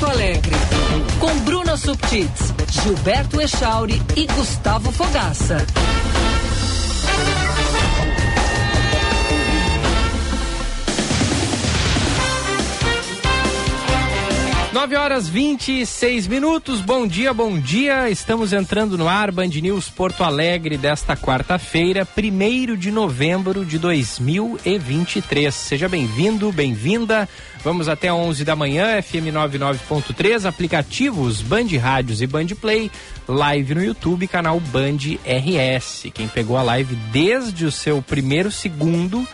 Porto Alegre. Com Bruna Subtits, Gilberto Echauri e Gustavo Fogaça. 9 horas 26 minutos. Bom dia, bom dia. Estamos entrando no ar Band News Porto Alegre desta quarta-feira, 1 de novembro de 2023. Seja bem-vindo, bem-vinda. Vamos até 11 da manhã, FM 99.3, aplicativos Band Rádios e Band Play, live no YouTube, canal Band RS. Quem pegou a live desde o seu primeiro segundo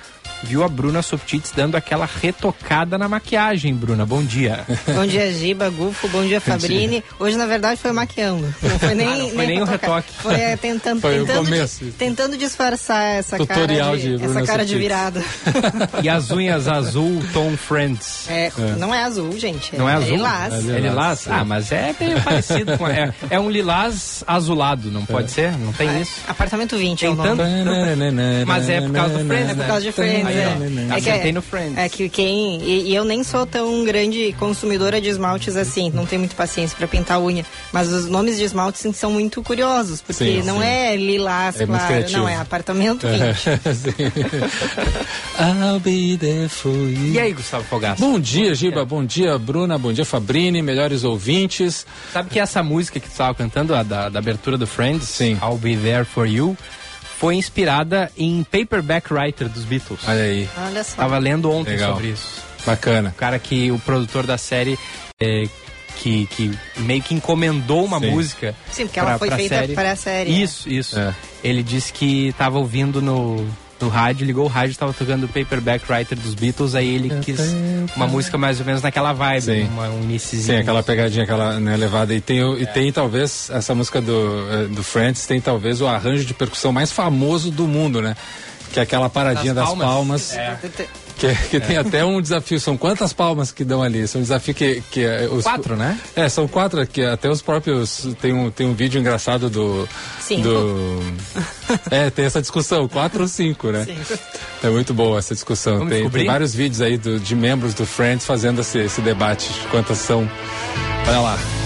viu a Bruna Subtits dando aquela retocada na maquiagem, Bruna. Bom dia. Bom dia, Giba, Gufo, bom dia, Fabrini. Hoje, na verdade, foi maquiando. Não foi nem, ah, não foi nem, nem o retoque. Foi é, tentando, foi tentando, começo. tentando disfarçar essa Tutorial cara de, de essa cara de virada. e as unhas azul Tom Friends. É, é, Não é azul, gente. Não é, é azul? Lilás. É, é lilás? Ah, mas é meio parecido com... É, é um lilás azulado, não pode é. ser? Não tem é, isso? Apartamento 20 é o nome. Mas é por causa do Friends, É por causa de Friends, é. É que, é, no Friends. É que quem. E, e, eu nem sou tão grande consumidora de esmaltes assim, não tenho muita paciência para pintar unha. Mas os nomes de esmaltes são muito curiosos, porque sim, não sim. é lilás, é claro. Não, é apartamento 20. I'll be there for you. E aí, Gustavo Fogaça? Bom dia, Giba. Bom dia, Bruna. Bom dia, Fabrini. Melhores ouvintes. Sabe que essa música que tu estava cantando, a da, da abertura do Friends, Sim. I'll Be There For You, foi inspirada em Paperback Writer dos Beatles. Olha aí. Olha só. Tava lendo ontem Legal. sobre isso. Bacana. O cara que o produtor da série é, que, que meio que encomendou uma Sim. música. Sim, porque ela foi feita série. para a série. Isso, isso. É. Ele disse que estava ouvindo no no rádio, ligou o rádio, estava tocando o Paperback Writer dos Beatles, aí ele quis uma música mais ou menos naquela vibe, Sim. Uma, um iníciozinho. Sim, aquela pegadinha, aquela né, levada. E tem, é. e tem talvez, essa música do, eh, do Friends tem talvez o arranjo de percussão mais famoso do mundo, né? Que é aquela paradinha das, das palmas. palmas é. Que, que é. tem até um desafio. São quantas palmas que dão ali? São um desafio que. que é os, quatro, né? É, são quatro, que até os próprios. Tem um, tem um vídeo engraçado do. Cinco. Do, é, tem essa discussão, quatro ou cinco, né? Cinco. É muito boa essa discussão. Tem, tem, vários vídeos aí do, de membros do Friends fazendo esse, esse debate de quantas são. Olha lá.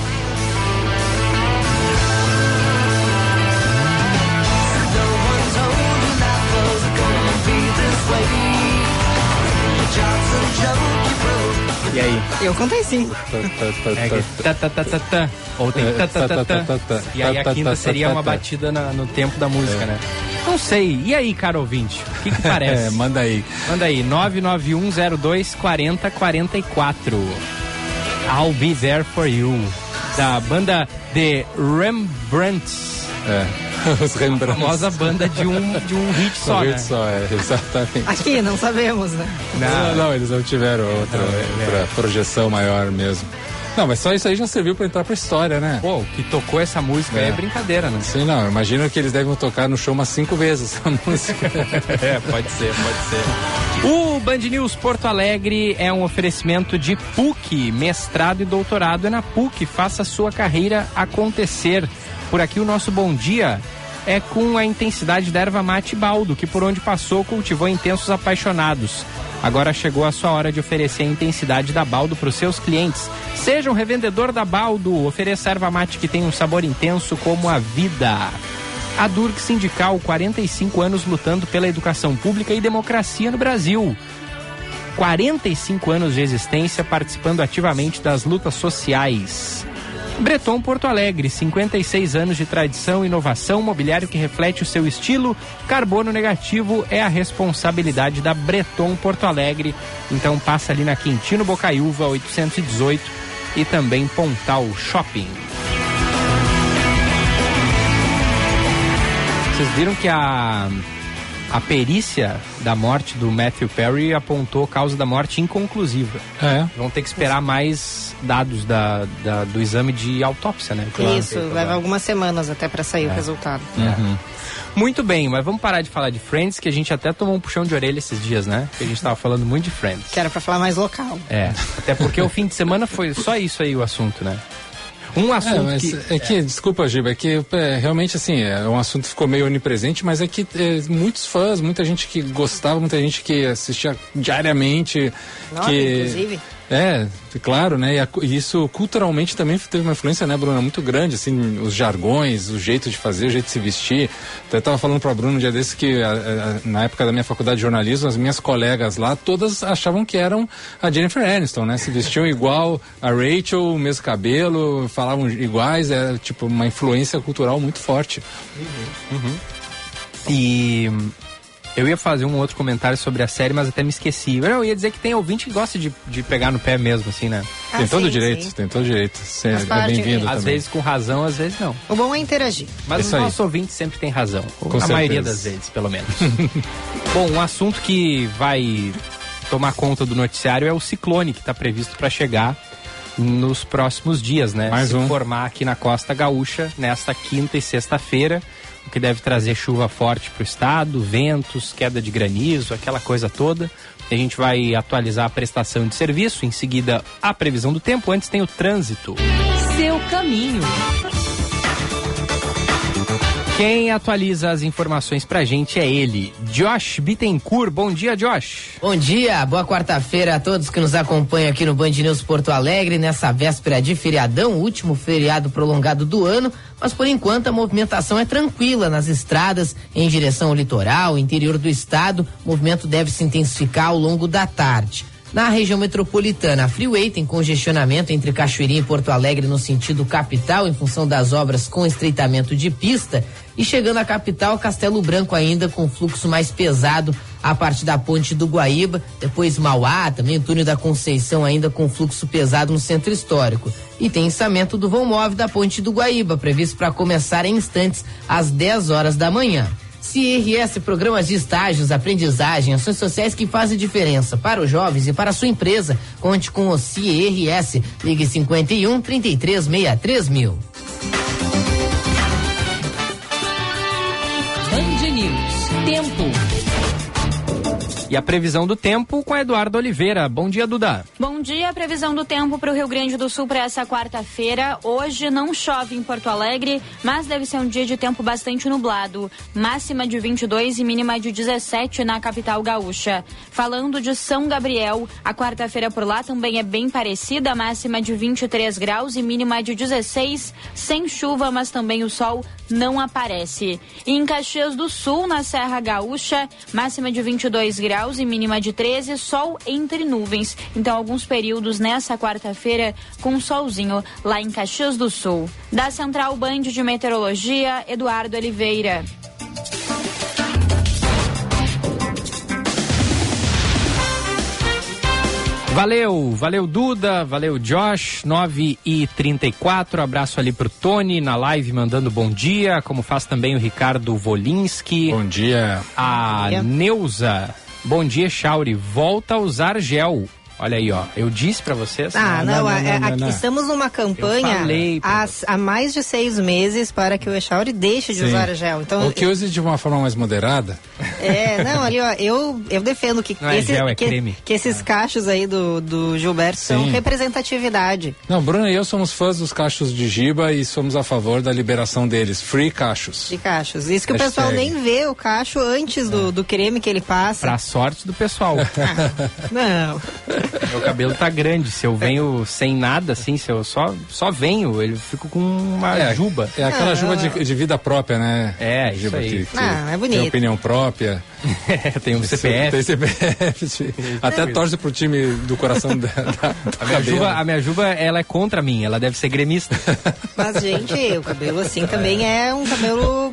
Eu contei. É tá, tá, tá, tá, tá. Ou tem tá, tá, tá, tá, tá. E aí a quinta seria uma batida no tempo da música, né? Não sei. E aí, cara ouvinte? O que, que parece? é, manda aí. Manda aí. 99102 4044. I'll Be There For You. Da banda The Rembrandts. É. Os Rembrandts. A famosa banda de um, de um hit só, um né? hit só, é, exatamente. Aqui, não sabemos, né? Não, não, não eles não tiveram outra, não, é, outra é. projeção maior mesmo. Não, mas só isso aí já serviu para entrar pra história, né? Pô, que tocou essa música é. é brincadeira, né? Sim, não. Imagino que eles devem tocar no show umas cinco vezes essa música. é, pode ser, pode ser. O Band News Porto Alegre é um oferecimento de PUC, mestrado e doutorado é na PUC. Faça sua carreira acontecer. Por aqui o nosso bom dia é com a intensidade da erva mate baldo, que por onde passou cultivou intensos apaixonados. Agora chegou a sua hora de oferecer a intensidade da Baldo para os seus clientes. Seja um revendedor da Baldo, ofereça erva mate que tem um sabor intenso como a vida. A Durg Sindical, 45 anos lutando pela educação pública e democracia no Brasil. 45 anos de existência participando ativamente das lutas sociais. Breton Porto Alegre, 56 anos de tradição, inovação, mobiliário que reflete o seu estilo. Carbono negativo é a responsabilidade da Breton Porto Alegre. Então passa ali na Quintino Bocaiúva 818 e também Pontal Shopping. Vocês viram que a a perícia da morte do Matthew Perry apontou causa da morte inconclusiva. É. Vão ter que esperar mais dados da, da do exame de autópsia, né? Claro. Isso, leva algumas semanas até para sair é. o resultado. Uhum. Muito bem, mas vamos parar de falar de Friends, que a gente até tomou um puxão de orelha esses dias, né? Que a gente tava falando muito de Friends. Que era pra falar mais local. É, até porque o fim de semana foi só isso aí o assunto, né? Um assunto é, mas que... É que, é. desculpa, Giba, é que é, realmente assim, é um assunto que ficou meio onipresente, mas é que é, muitos fãs, muita gente que gostava, muita gente que assistia diariamente, Nossa, que... inclusive. É, claro, né? E, isso culturalmente também teve uma influência, né, Bruna, muito grande, assim, os jargões, o jeito de fazer, o jeito de se vestir. Então, eu tava falando pra Bruna um dia desse que a, a, na época da minha faculdade de jornalismo, as minhas colegas lá, todas achavam que eram a Jennifer Aniston, né? Se vestiam igual a Rachel, o mesmo cabelo, falavam iguais, é tipo uma influência cultural muito forte. Uhum. Uhum. E eu ia fazer um outro comentário sobre a série, mas até me esqueci. Eu ia dizer que tem ouvinte que gosta de, de pegar no pé mesmo, assim, né? Ah, tem todo sim, direito, sim. tem todo direito. Você é bem-vindo. Às vezes com razão, às vezes não. O bom é interagir. Mas Isso o nosso aí. ouvinte sempre tem razão. Com a certeza. maioria das vezes, pelo menos. bom, um assunto que vai tomar conta do noticiário é o ciclone que está previsto para chegar nos próximos dias, né? Mais Se um. formar aqui na Costa Gaúcha nesta quinta e sexta-feira o que deve trazer chuva forte para o estado, ventos, queda de granizo, aquela coisa toda. A gente vai atualizar a prestação de serviço, em seguida a previsão do tempo, antes tem o trânsito. Seu caminho. Quem atualiza as informações pra gente é ele, Josh Bittencourt. Bom dia, Josh. Bom dia, boa quarta-feira a todos que nos acompanham aqui no Band News Porto Alegre, nessa véspera de feriadão, último feriado prolongado do ano, mas por enquanto a movimentação é tranquila nas estradas em direção ao litoral, interior do estado. O movimento deve se intensificar ao longo da tarde. Na região metropolitana, a Freeway tem congestionamento entre Cachoeirinha e Porto Alegre no sentido capital, em função das obras com estreitamento de pista. E chegando à capital, Castelo Branco ainda com fluxo mais pesado a partir da ponte do Guaíba, depois Mauá, também o túnel da Conceição ainda com fluxo pesado no centro histórico. E tem ensamento do vão móvel da ponte do Guaíba, previsto para começar em instantes às 10 horas da manhã. CIRS, programas de estágios, aprendizagem, ações sociais que fazem diferença para os jovens e para a sua empresa. Conte com o CIRS. Ligue 51 33 63 mil. Tempo. E a previsão do tempo com Eduardo Oliveira. Bom dia, Duda. Bom dia. Previsão do tempo para o Rio Grande do Sul para essa quarta-feira. Hoje não chove em Porto Alegre, mas deve ser um dia de tempo bastante nublado. Máxima de 22 e mínima de 17 na capital gaúcha. Falando de São Gabriel, a quarta-feira por lá também é bem parecida. Máxima de 23 graus e mínima de 16, sem chuva, mas também o sol não aparece. E em Caxias do Sul, na Serra Gaúcha, máxima de 22 graus graus e mínima de 13, sol entre nuvens. Então, alguns períodos nessa quarta-feira com solzinho lá em Caxias do Sul. Da Central Band de Meteorologia, Eduardo Oliveira. Valeu, valeu Duda, valeu Josh, 9 e 34 abraço ali pro Tony na live mandando bom dia, como faz também o Ricardo Volinski. Bom dia. A Neuza Bom dia, Chauri. Volta a usar gel. Olha aí, ó. Eu disse para vocês. Ah, não, não, não, não, aqui estamos numa campanha há, há, mais de seis meses para que o Echauri deixe de Sim. usar gel. Então, Ou que use de uma forma mais moderada. É, não, ali, ó, eu, eu defendo que, não esse, é gel, é que, creme. que esses cachos aí do, do Gilberto Sim. são representatividade. Não, Bruno e eu somos fãs dos cachos de Giba e somos a favor da liberação deles. Free cachos. De cachos. Isso que Hashtag. o pessoal nem vê o cacho antes é. do, do creme que ele passa. Pra sorte do pessoal. ah, não. Meu cabelo tá grande. Se eu venho sem nada, assim, se eu só, só venho, ele fico com uma é, juba. É aquela ah, juba de, de, vida própria, né? É, isso aí. Que, que ah, é bonito. Tem opinião própria. é, tem um CPF. Tem CPF. Até torce pro time do coração da, da a, minha juba, a minha juba, ela é contra mim. Ela deve ser gremista. Mas, gente, o cabelo assim também é um cabelo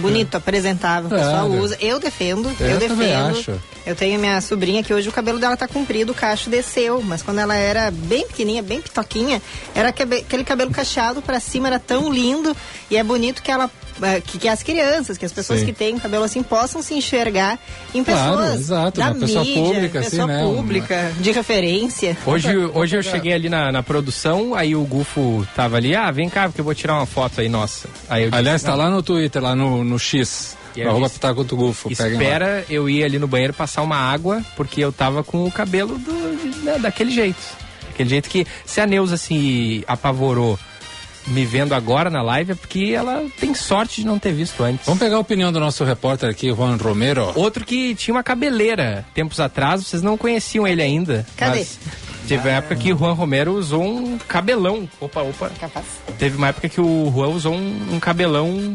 bonito, apresentável. O pessoal é, usa. Eu defendo. Eu, eu defendo. Acho. Eu tenho minha sobrinha que hoje o cabelo dela tá comprido, o cacho desceu, mas quando ela era bem pequenininha, bem pitoquinha, era aquele cabelo cacheado para cima, era tão lindo e é bonito que ela eh, que, que, as crianças, que as pessoas Sim. que têm cabelo assim possam se enxergar em pessoas claro, exato, da mídia, pessoa pública, pessoa assim, né? pública, de referência. Hoje, hoje eu cheguei ali na, na, produção, aí o Gufo tava ali, ah, vem cá, porque eu vou tirar uma foto aí, nossa. Aí eu Aliás, disse, tá lá no Twitter, lá no, no X. Arroba Pitaco do Gufo. Espera eu ir ali no banheiro passar uma água, porque eu tava com o cabelo do, né, daquele jeito. Daquele jeito que se a Neuza se apavorou me vendo agora na live é porque ela tem sorte de não ter visto antes. Vamos pegar a opinião do nosso repórter aqui, Juan Romero. Outro que tinha uma cabeleira tempos atrás, vocês não conheciam ele ainda. Cadê? teve uma época que o Juan Romero usou um cabelão. Opa, opa. Teve uma época que o Juan usou um, um cabelão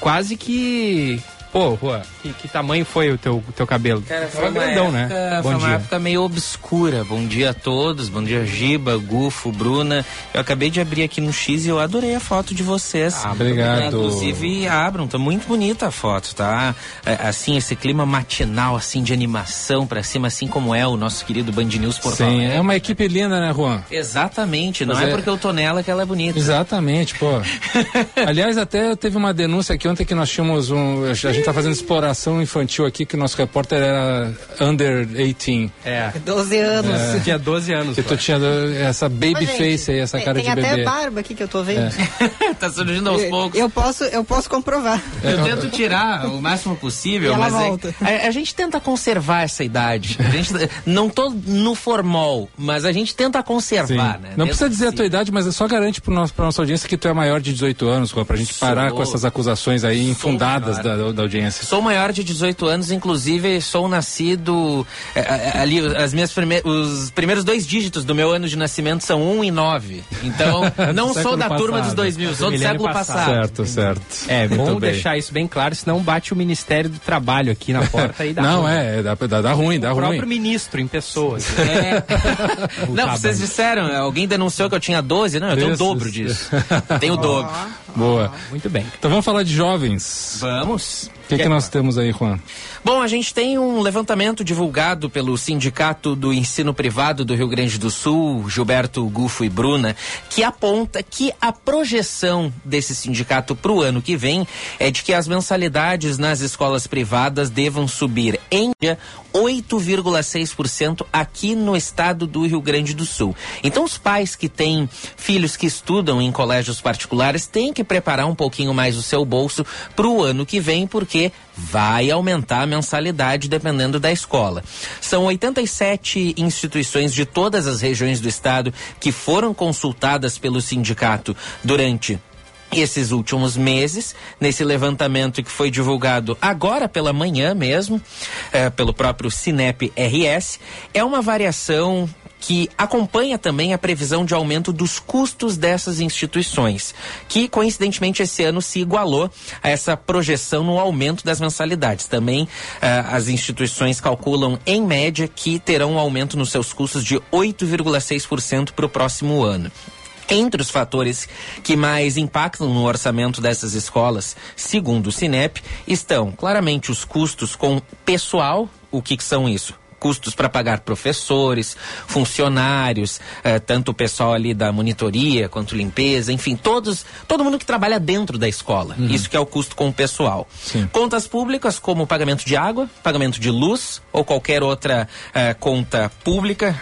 quase que Pô, Rua, que, que, tamanho foi o teu, teu cabelo? Cara, foi uma grandão, né? época, né? Bom foi dia. uma época meio obscura. Bom dia a todos, bom dia Giba, Gufo, Bruna. Eu acabei de abrir aqui no X e eu adorei a foto de vocês. Ah, obrigado. Inclusive, abram, tá muito bonita a foto, tá? É, assim, esse clima matinal, assim, de animação pra cima, assim como é o nosso querido Band News Portal. Sim, é uma equipe linda, né, Juan? Exatamente, não é, é, porque eu tô nela que ela é bonita. Exatamente, pô. Aliás, até teve uma denúncia aqui ontem que nós tínhamos um... A gente gente tá fazendo exploração infantil aqui, que o nosso repórter era under 18. É. 12 anos. É. Tinha 12 anos. Que tu tinha essa baby face aí, essa tem, cara tem de bebê. Tem até barba aqui que eu tô vendo. É. tá surgindo aos poucos. Eu posso, eu posso comprovar. Eu tento tirar o máximo possível, mas é, a, a, gente tenta conservar essa idade. A gente, não tô no formal, mas a gente tenta conservar, Sim. né? Não precisa dizer a tua idade, mas é só garante para nosso, pra nossa audiência que tu é maior de 18 anos, Juan, pra gente Sou... parar com essas acusações aí infundadas da, da audiência. Sou maior de 18 anos, inclusive sou nascido é, é, ali as minhas prime os primeiros dois dígitos do meu ano de nascimento são 1 e 9. Então, não sou da passado. turma dos 2000, sou do século passado. passado. Certo, certo. É, bom deixar isso bem claro, senão bate o Ministério do Trabalho aqui na porta e dá Não, ruim. é, dá, dá, dá ruim, dá o ruim. O próprio ministro em pessoas. É. não, vocês disseram, alguém denunciou que eu tinha 12, não, eu tenho o dobro disso. tenho o dobro. Boa. Muito bem. Então vamos falar de jovens. Vamos que, que, que nós temos aí, Juan? Bom, a gente tem um levantamento divulgado pelo Sindicato do Ensino Privado do Rio Grande do Sul, Gilberto Gufo e Bruna, que aponta que a projeção desse sindicato para o ano que vem é de que as mensalidades nas escolas privadas devam subir em 8,6% aqui no estado do Rio Grande do Sul. Então, os pais que têm filhos que estudam em colégios particulares têm que preparar um pouquinho mais o seu bolso para o ano que vem, porque vai aumentar a mensalidade dependendo da escola. São 87 instituições de todas as regiões do estado que foram consultadas pelo sindicato durante esses últimos meses, nesse levantamento que foi divulgado agora pela manhã mesmo, é, pelo próprio Cinep RS, é uma variação que acompanha também a previsão de aumento dos custos dessas instituições, que coincidentemente esse ano se igualou a essa projeção no aumento das mensalidades. Também eh, as instituições calculam, em média, que terão um aumento nos seus custos de 8,6% para o próximo ano. Entre os fatores que mais impactam no orçamento dessas escolas, segundo o Cinep, estão claramente os custos com pessoal. O que, que são isso? Custos para pagar professores, funcionários, eh, tanto o pessoal ali da monitoria quanto limpeza, enfim, todos, todo mundo que trabalha dentro da escola. Uhum. Isso que é o custo com o pessoal. Sim. Contas públicas como pagamento de água, pagamento de luz ou qualquer outra eh, conta pública,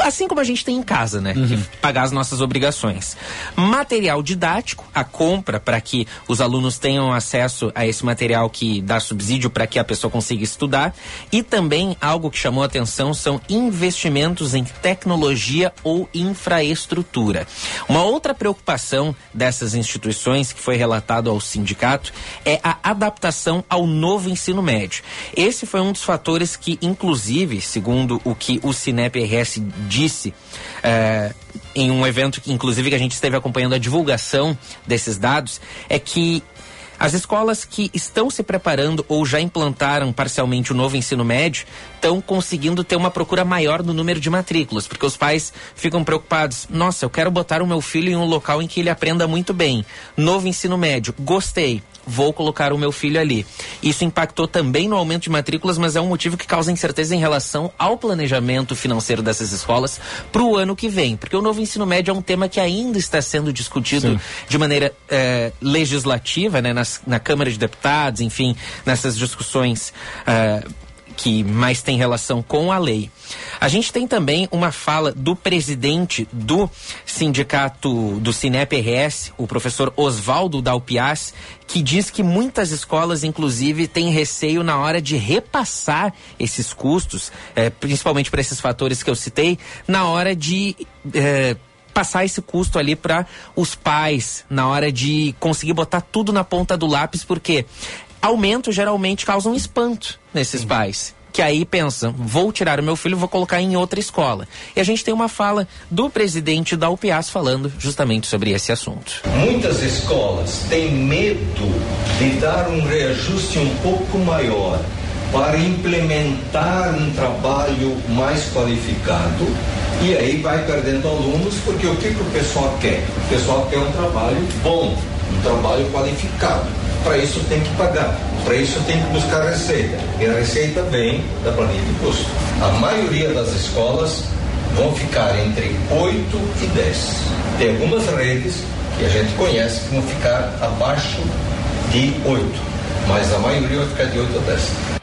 assim como a gente tem em casa, né? Uhum. Que pagar as nossas obrigações. Material didático, a compra para que os alunos tenham acesso a esse material que dá subsídio para que a pessoa consiga estudar. E também algo que chamou a atenção são investimentos em tecnologia ou infraestrutura. Uma outra preocupação dessas instituições que foi relatado ao sindicato é a adaptação ao novo ensino médio. Esse foi um dos fatores que, inclusive, segundo o que o Cinep RS disse é, em um evento que, inclusive, que a gente esteve acompanhando a divulgação desses dados, é que as escolas que estão se preparando ou já implantaram parcialmente o novo ensino médio estão conseguindo ter uma procura maior no número de matrículas, porque os pais ficam preocupados. Nossa, eu quero botar o meu filho em um local em que ele aprenda muito bem. Novo ensino médio, gostei vou colocar o meu filho ali. Isso impactou também no aumento de matrículas, mas é um motivo que causa incerteza em relação ao planejamento financeiro dessas escolas para o ano que vem, porque o novo ensino médio é um tema que ainda está sendo discutido Sim. de maneira é, legislativa, né, nas, na Câmara de Deputados, enfim, nessas discussões. É, que mais tem relação com a lei. A gente tem também uma fala do presidente do sindicato do Cinep RS, o professor Oswaldo Dalpias, que diz que muitas escolas, inclusive, têm receio na hora de repassar esses custos, eh, principalmente para esses fatores que eu citei, na hora de. Eh, passar esse custo ali para os pais na hora de conseguir botar tudo na ponta do lápis, porque aumento geralmente causa um espanto nesses Sim. pais. Que aí pensam, vou tirar o meu filho, vou colocar em outra escola. E a gente tem uma fala do presidente da UPAS falando justamente sobre esse assunto. Muitas escolas têm medo de dar um reajuste um pouco maior para implementar um trabalho mais qualificado e aí vai perdendo alunos porque o que, que o pessoal quer? O pessoal quer um trabalho bom, um trabalho qualificado. Para isso tem que pagar, para isso tem que buscar receita. E a receita vem da planilha de custo. A maioria das escolas vão ficar entre 8 e 10. Tem algumas redes que a gente conhece que vão ficar abaixo de 8, mas a maioria vai ficar de 8 a 10.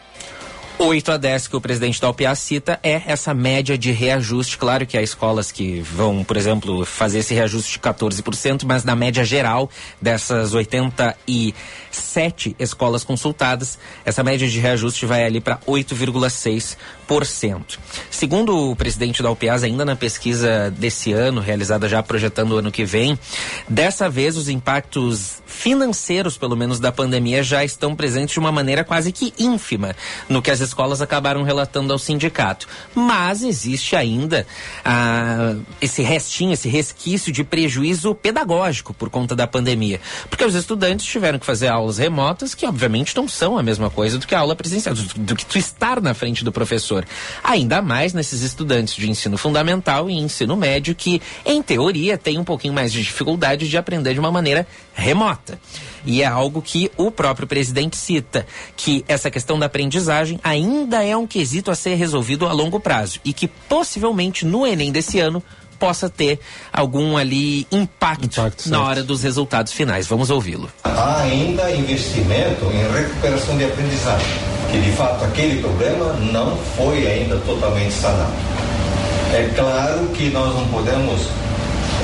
8 a 10 que o presidente da UPA cita é essa média de reajuste. Claro que há escolas que vão, por exemplo, fazer esse reajuste de 14%, mas na média geral dessas 87 escolas consultadas, essa média de reajuste vai ali para 8,6%. Segundo o presidente da UPAS, ainda na pesquisa desse ano, realizada já projetando o ano que vem, dessa vez os impactos financeiros, pelo menos da pandemia, já estão presentes de uma maneira quase que ínfima no que as escolas acabaram relatando ao sindicato. Mas existe ainda ah, esse restinho, esse resquício de prejuízo pedagógico por conta da pandemia. Porque os estudantes tiveram que fazer aulas remotas que, obviamente, não são a mesma coisa do que a aula presencial, do, do que tu estar na frente do professor. Ainda mais nesses estudantes de ensino fundamental e ensino médio que, em teoria, têm um pouquinho mais de dificuldade de aprender de uma maneira remota. E é algo que o próprio presidente cita, que essa questão da aprendizagem ainda é um quesito a ser resolvido a longo prazo e que possivelmente no Enem desse ano possa ter algum ali impacto, impacto na hora dos resultados finais. Vamos ouvi-lo. Há ainda investimento em recuperação de aprendizagem, que de fato aquele problema não foi ainda totalmente sanado. É claro que nós não podemos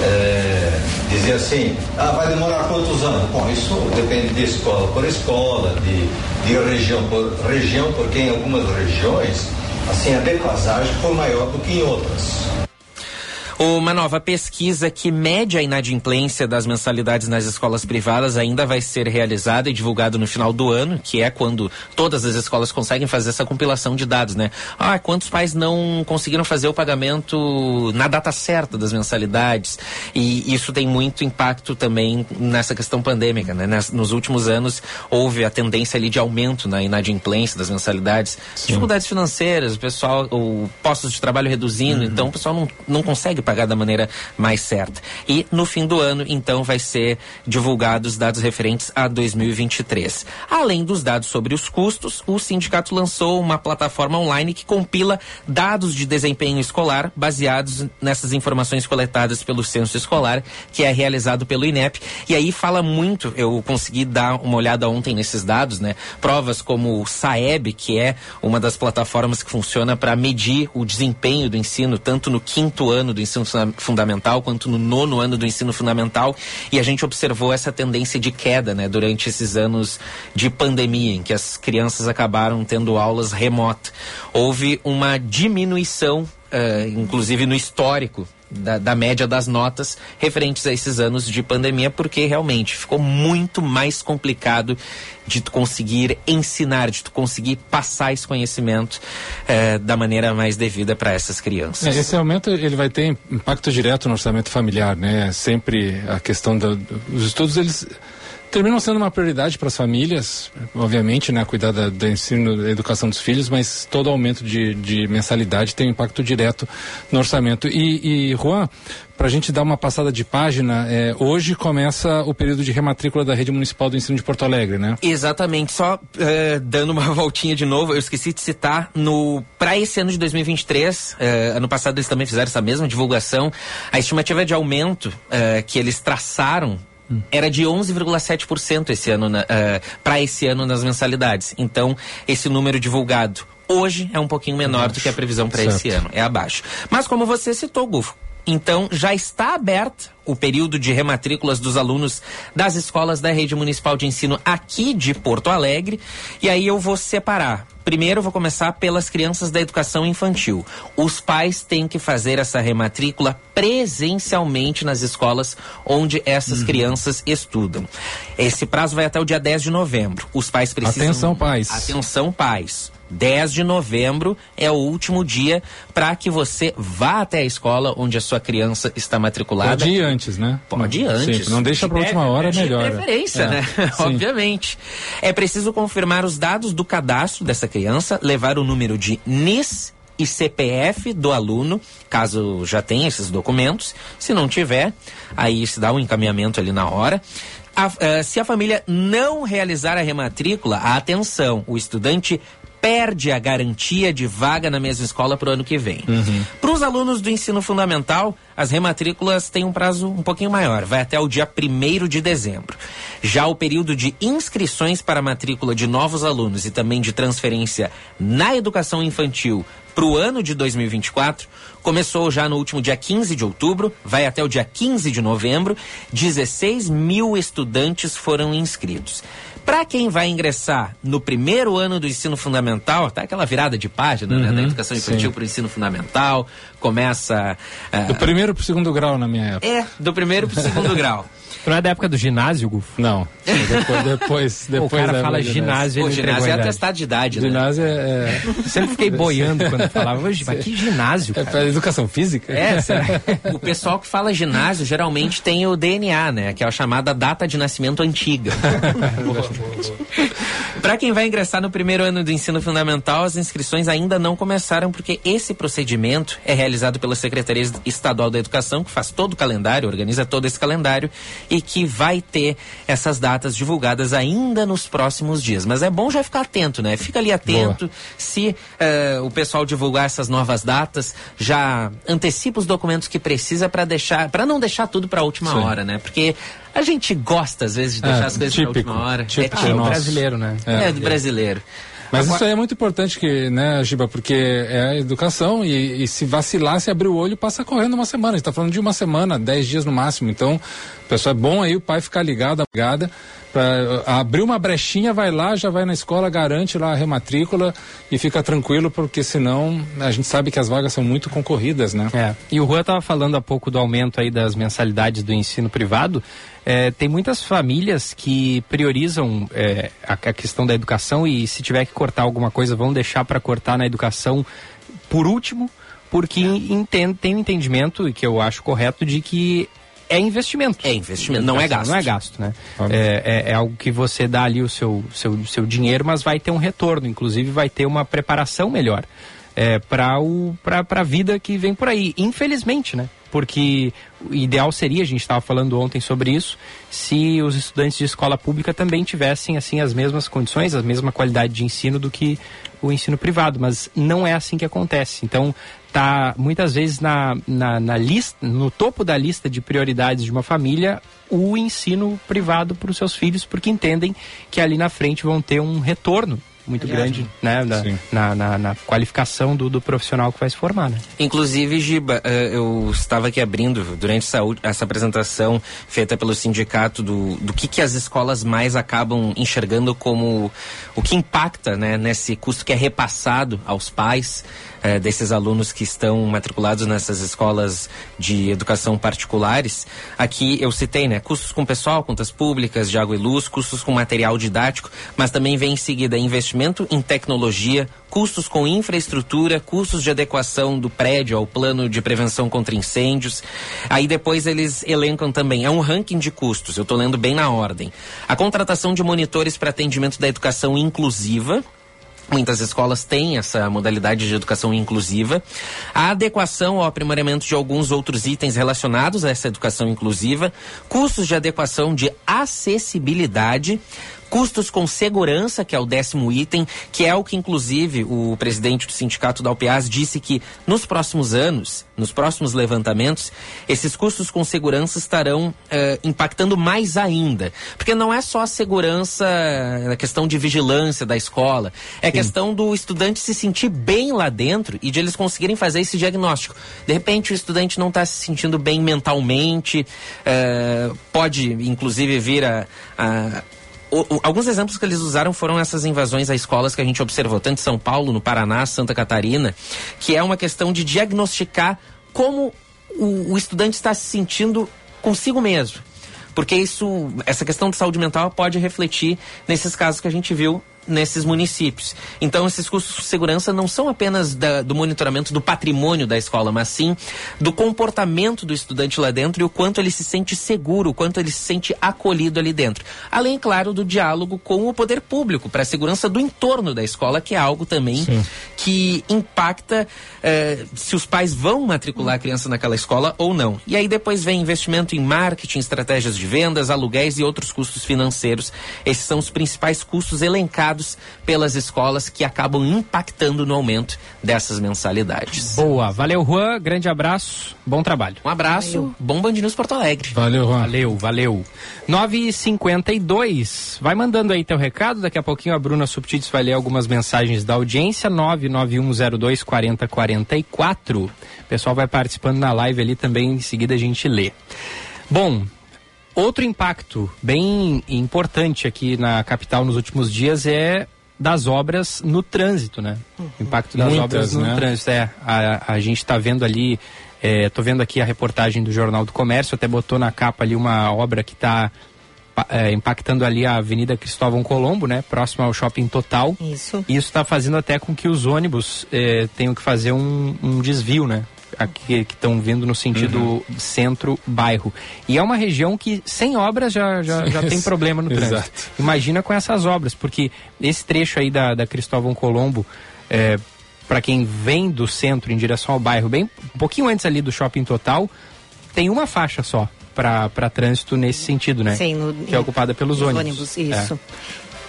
é, dizer assim, ah, vai demorar quantos anos? Bom, isso depende de escola por escola, de, de região por região, porque em algumas regiões, assim, a defasagem foi maior do que em outras. Uma nova pesquisa que mede a inadimplência das mensalidades nas escolas privadas ainda vai ser realizada e divulgada no final do ano, que é quando todas as escolas conseguem fazer essa compilação de dados, né? Ah, quantos pais não conseguiram fazer o pagamento na data certa das mensalidades? E isso tem muito impacto também nessa questão pandêmica, né? Nos últimos anos houve a tendência ali de aumento na inadimplência das mensalidades, Sim. dificuldades financeiras, o pessoal, o postos de trabalho reduzindo, uhum. então o pessoal não, não consegue pagar da maneira mais certa. E no fim do ano, então, vai ser divulgados os dados referentes a 2023. Além dos dados sobre os custos, o sindicato lançou uma plataforma online que compila dados de desempenho escolar baseados nessas informações coletadas pelo censo escolar, que é realizado pelo INEP. E aí fala muito, eu consegui dar uma olhada ontem nesses dados, né? Provas como o SAEB, que é uma das plataformas que funciona para medir o desempenho do ensino, tanto no quinto ano do ensino ensino fundamental quanto no nono ano do ensino fundamental e a gente observou essa tendência de queda, né, durante esses anos de pandemia em que as crianças acabaram tendo aulas remotas. Houve uma diminuição, uh, inclusive no histórico da, da, média das notas referentes a esses anos de pandemia, porque realmente ficou muito mais complicado de tu conseguir ensinar, de tu conseguir passar esse conhecimento eh, da maneira mais devida para essas crianças. Esse aumento ele vai ter impacto direto no orçamento familiar, né? Sempre a questão dos estudos eles terminam sendo uma prioridade para as famílias, obviamente, né, cuidar da, do ensino, da educação dos filhos, mas todo aumento de, de mensalidade tem um impacto direto no orçamento. E, e Juan, para a gente dar uma passada de página, é, hoje começa o período de rematrícula da rede municipal do ensino de Porto Alegre, né? Exatamente. Só é, dando uma voltinha de novo, eu esqueci de citar no para esse ano de 2023, é, ano passado eles também fizeram essa mesma divulgação. A estimativa de aumento é, que eles traçaram era de 11,7% esse ano uh, para esse ano nas mensalidades. Então, esse número divulgado hoje é um pouquinho menor abaixo. do que a previsão para esse ano, é abaixo. Mas como você citou, Gufo, então já está aberto o período de rematrículas dos alunos das escolas da rede municipal de ensino aqui de Porto Alegre. E aí eu vou separar. Primeiro, eu vou começar pelas crianças da educação infantil. Os pais têm que fazer essa rematrícula presencialmente nas escolas onde essas uhum. crianças estudam. Esse prazo vai até o dia 10 de novembro. Os pais precisam. Atenção, pais. Atenção, pais 10 de novembro é o último dia para que você vá até a escola onde a sua criança está matriculada. Pode ir antes, né? Pode ir antes. Sim, não deixa para última hora, é melhor. preferência, é. né? Obviamente. É preciso confirmar os dados do cadastro dessa criança, levar o número de NIS e CPF do aluno, caso já tenha esses documentos. Se não tiver, aí se dá um encaminhamento ali na hora. A, uh, se a família não realizar a rematrícula, atenção, o estudante perde a garantia de vaga na mesma escola para o ano que vem. Uhum. Para os alunos do ensino fundamental, as rematrículas têm um prazo um pouquinho maior, vai até o dia 1 de dezembro. Já o período de inscrições para a matrícula de novos alunos e também de transferência na educação infantil para o ano de 2024 começou já no último dia 15 de outubro, vai até o dia 15 de novembro. 16 mil estudantes foram inscritos. Para quem vai ingressar no primeiro ano do ensino fundamental, tá aquela virada de página, uhum, né, da uhum, educação infantil para o ensino fundamental, começa. Uh... Do primeiro para o segundo grau na minha época. É, do primeiro para o segundo grau. Tu não é da época do ginásio, Gufo? Não. Depois, depois, depois O cara fala ginásio, ele O ginásio é atestado de idade, né? Ginásio é... é... Sempre fiquei boiando quando falava, mas que ginásio, é cara? É para educação física? É, o pessoal que fala ginásio geralmente tem o DNA, né? Que é a chamada data de nascimento antiga. Para quem vai ingressar no primeiro ano do ensino fundamental, as inscrições ainda não começaram porque esse procedimento é realizado pela Secretaria Estadual da Educação, que faz todo o calendário, organiza todo esse calendário e que vai ter essas datas divulgadas ainda nos próximos dias. Mas é bom já ficar atento, né? Fica ali atento. Boa. Se uh, o pessoal divulgar essas novas datas, já antecipa os documentos que precisa para deixar, para não deixar tudo para a última Sim. hora, né? Porque a gente gosta às vezes de deixar é, as coisas para a última hora. Típico é típico brasileiro, né? É, é do brasileiro. Mas Agora... isso aí é muito importante, que, né, Giba, porque é a educação e, e se vacilar, se abrir o olho, passa correndo uma semana. A gente está falando de uma semana, dez dias no máximo. Então, pessoal, é bom aí o pai ficar ligado, ligada, para abrir uma brechinha, vai lá, já vai na escola, garante lá a rematrícula e fica tranquilo, porque senão a gente sabe que as vagas são muito concorridas, né? É. E o Juan estava falando há pouco do aumento aí das mensalidades do ensino privado. É, tem muitas famílias que priorizam é, a, a, questão da educação e se tiver que cortar alguma coisa, vão deixar para cortar na educação por último, porque entend, tem um entendimento, que eu acho correto, de que é investimento. É investimento, não é gasto. Não é gasto, né? É, é, é, algo que você dá ali o seu, seu, seu dinheiro, mas vai ter um retorno, inclusive vai ter uma preparação melhor é, para a vida que vem por aí. Infelizmente, né? Porque o ideal seria, a gente estava falando ontem sobre isso, se os estudantes de escola pública também tivessem assim as mesmas condições, a mesma qualidade de ensino do que o ensino privado, mas não é assim que acontece. Então, tá muitas vezes na, na, na lista, no topo da lista de prioridades de uma família, o ensino privado para os seus filhos, porque entendem que ali na frente vão ter um retorno muito grande né, na, na, na, na, qualificação do, do profissional que vai se formar. Né? Inclusive, Giba, eh, eu estava aqui abrindo durante essa, essa apresentação feita pelo sindicato do, do que, que as escolas mais acabam enxergando como o que impacta né, nesse custo que é repassado aos pais é, desses alunos que estão matriculados nessas escolas de educação particulares. Aqui eu citei, né? Custos com pessoal, contas públicas, de água e luz, custos com material didático, mas também vem em seguida investimento em tecnologia, custos com infraestrutura, custos de adequação do prédio ao plano de prevenção contra incêndios. Aí depois eles elencam também, é um ranking de custos, eu estou lendo bem na ordem. A contratação de monitores para atendimento da educação inclusiva, Muitas escolas têm essa modalidade de educação inclusiva. A adequação ao aprimoramento de alguns outros itens relacionados a essa educação inclusiva, custos de adequação de acessibilidade, Custos com segurança, que é o décimo item, que é o que, inclusive, o presidente do sindicato da UPAS disse que nos próximos anos, nos próximos levantamentos, esses custos com segurança estarão uh, impactando mais ainda. Porque não é só a segurança, a questão de vigilância da escola, é a questão do estudante se sentir bem lá dentro e de eles conseguirem fazer esse diagnóstico. De repente, o estudante não está se sentindo bem mentalmente, uh, pode, inclusive, vir a, a o, o, alguns exemplos que eles usaram foram essas invasões a escolas que a gente observou, tanto em São Paulo, no Paraná, Santa Catarina, que é uma questão de diagnosticar como o, o estudante está se sentindo consigo mesmo. Porque isso, essa questão de saúde mental pode refletir nesses casos que a gente viu nesses municípios. Então, esses custos de segurança não são apenas da, do monitoramento do patrimônio da escola, mas sim do comportamento do estudante lá dentro e o quanto ele se sente seguro, o quanto ele se sente acolhido ali dentro. Além, claro, do diálogo com o poder público para a segurança do entorno da escola, que é algo também sim. que impacta eh, se os pais vão matricular a criança naquela escola ou não. E aí depois vem investimento em marketing, estratégias de vendas, aluguéis e outros custos financeiros. Esses são os principais custos elencados pelas escolas que acabam impactando no aumento dessas mensalidades. Boa, valeu Juan, grande abraço, bom trabalho. Um abraço, valeu. bom Band News Porto Alegre. Valeu Juan. Valeu, valeu. 9h52, vai mandando aí teu recado, daqui a pouquinho a Bruna Subtites vai ler algumas mensagens da audiência, 99102 4044. O pessoal vai participando na live ali também, em seguida a gente lê. Bom, Outro impacto bem importante aqui na capital nos últimos dias é das obras no trânsito, né? Uhum. Impacto das Muitas, obras no né? trânsito. É, a, a gente está vendo ali, estou é, vendo aqui a reportagem do Jornal do Comércio, até botou na capa ali uma obra que está é, impactando ali a Avenida Cristóvão Colombo, né? Próximo ao Shopping Total. Isso. E isso está fazendo até com que os ônibus é, tenham que fazer um, um desvio, né? Aqui que estão vindo no sentido uhum. centro-bairro. E é uma região que sem obras já, já, já tem problema no trânsito. Exato. Imagina com essas obras, porque esse trecho aí da, da Cristóvão Colombo, é, para quem vem do centro em direção ao bairro, bem um pouquinho antes ali do shopping total, tem uma faixa só para trânsito nesse sentido, né? Sim, no, que é ocupada pelos ônibus. ônibus isso. É.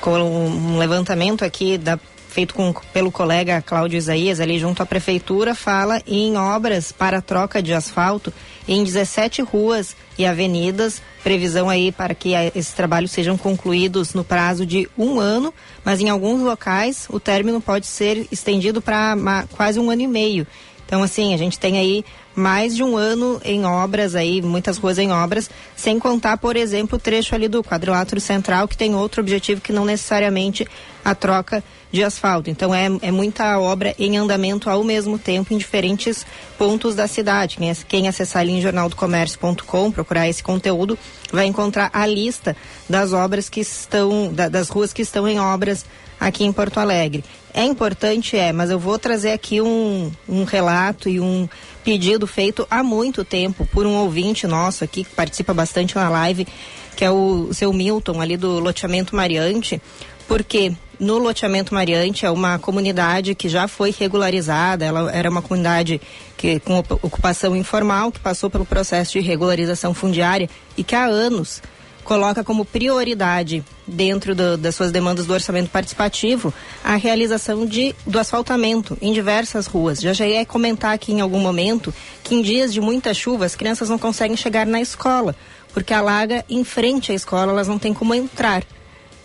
Com um levantamento aqui da feito com, pelo colega Cláudio Isaías, ali junto à prefeitura, fala em obras para troca de asfalto em 17 ruas e avenidas. Previsão aí para que esses trabalhos sejam concluídos no prazo de um ano, mas em alguns locais o término pode ser estendido para quase um ano e meio. Então, assim, a gente tem aí mais de um ano em obras aí, muitas ruas em obras, sem contar, por exemplo, o trecho ali do quadrilátero central, que tem outro objetivo que não necessariamente a troca de asfalto. Então é, é muita obra em andamento ao mesmo tempo em diferentes pontos da cidade. Quem, quem acessar ali em jornaldocomércio.com, procurar esse conteúdo, vai encontrar a lista das obras que estão, da, das ruas que estão em obras aqui em Porto Alegre. É importante, é, mas eu vou trazer aqui um, um relato e um pedido feito há muito tempo por um ouvinte nosso aqui, que participa bastante na live, que é o, o seu Milton, ali do loteamento Mariante, porque no loteamento Mariante é uma comunidade que já foi regularizada, ela era uma comunidade que com ocupação informal, que passou pelo processo de regularização fundiária e que há anos coloca como prioridade dentro do, das suas demandas do orçamento participativo a realização de, do asfaltamento em diversas ruas. Já já ia comentar aqui em algum momento que em dias de muita chuva as crianças não conseguem chegar na escola porque alaga em frente à escola, elas não têm como entrar.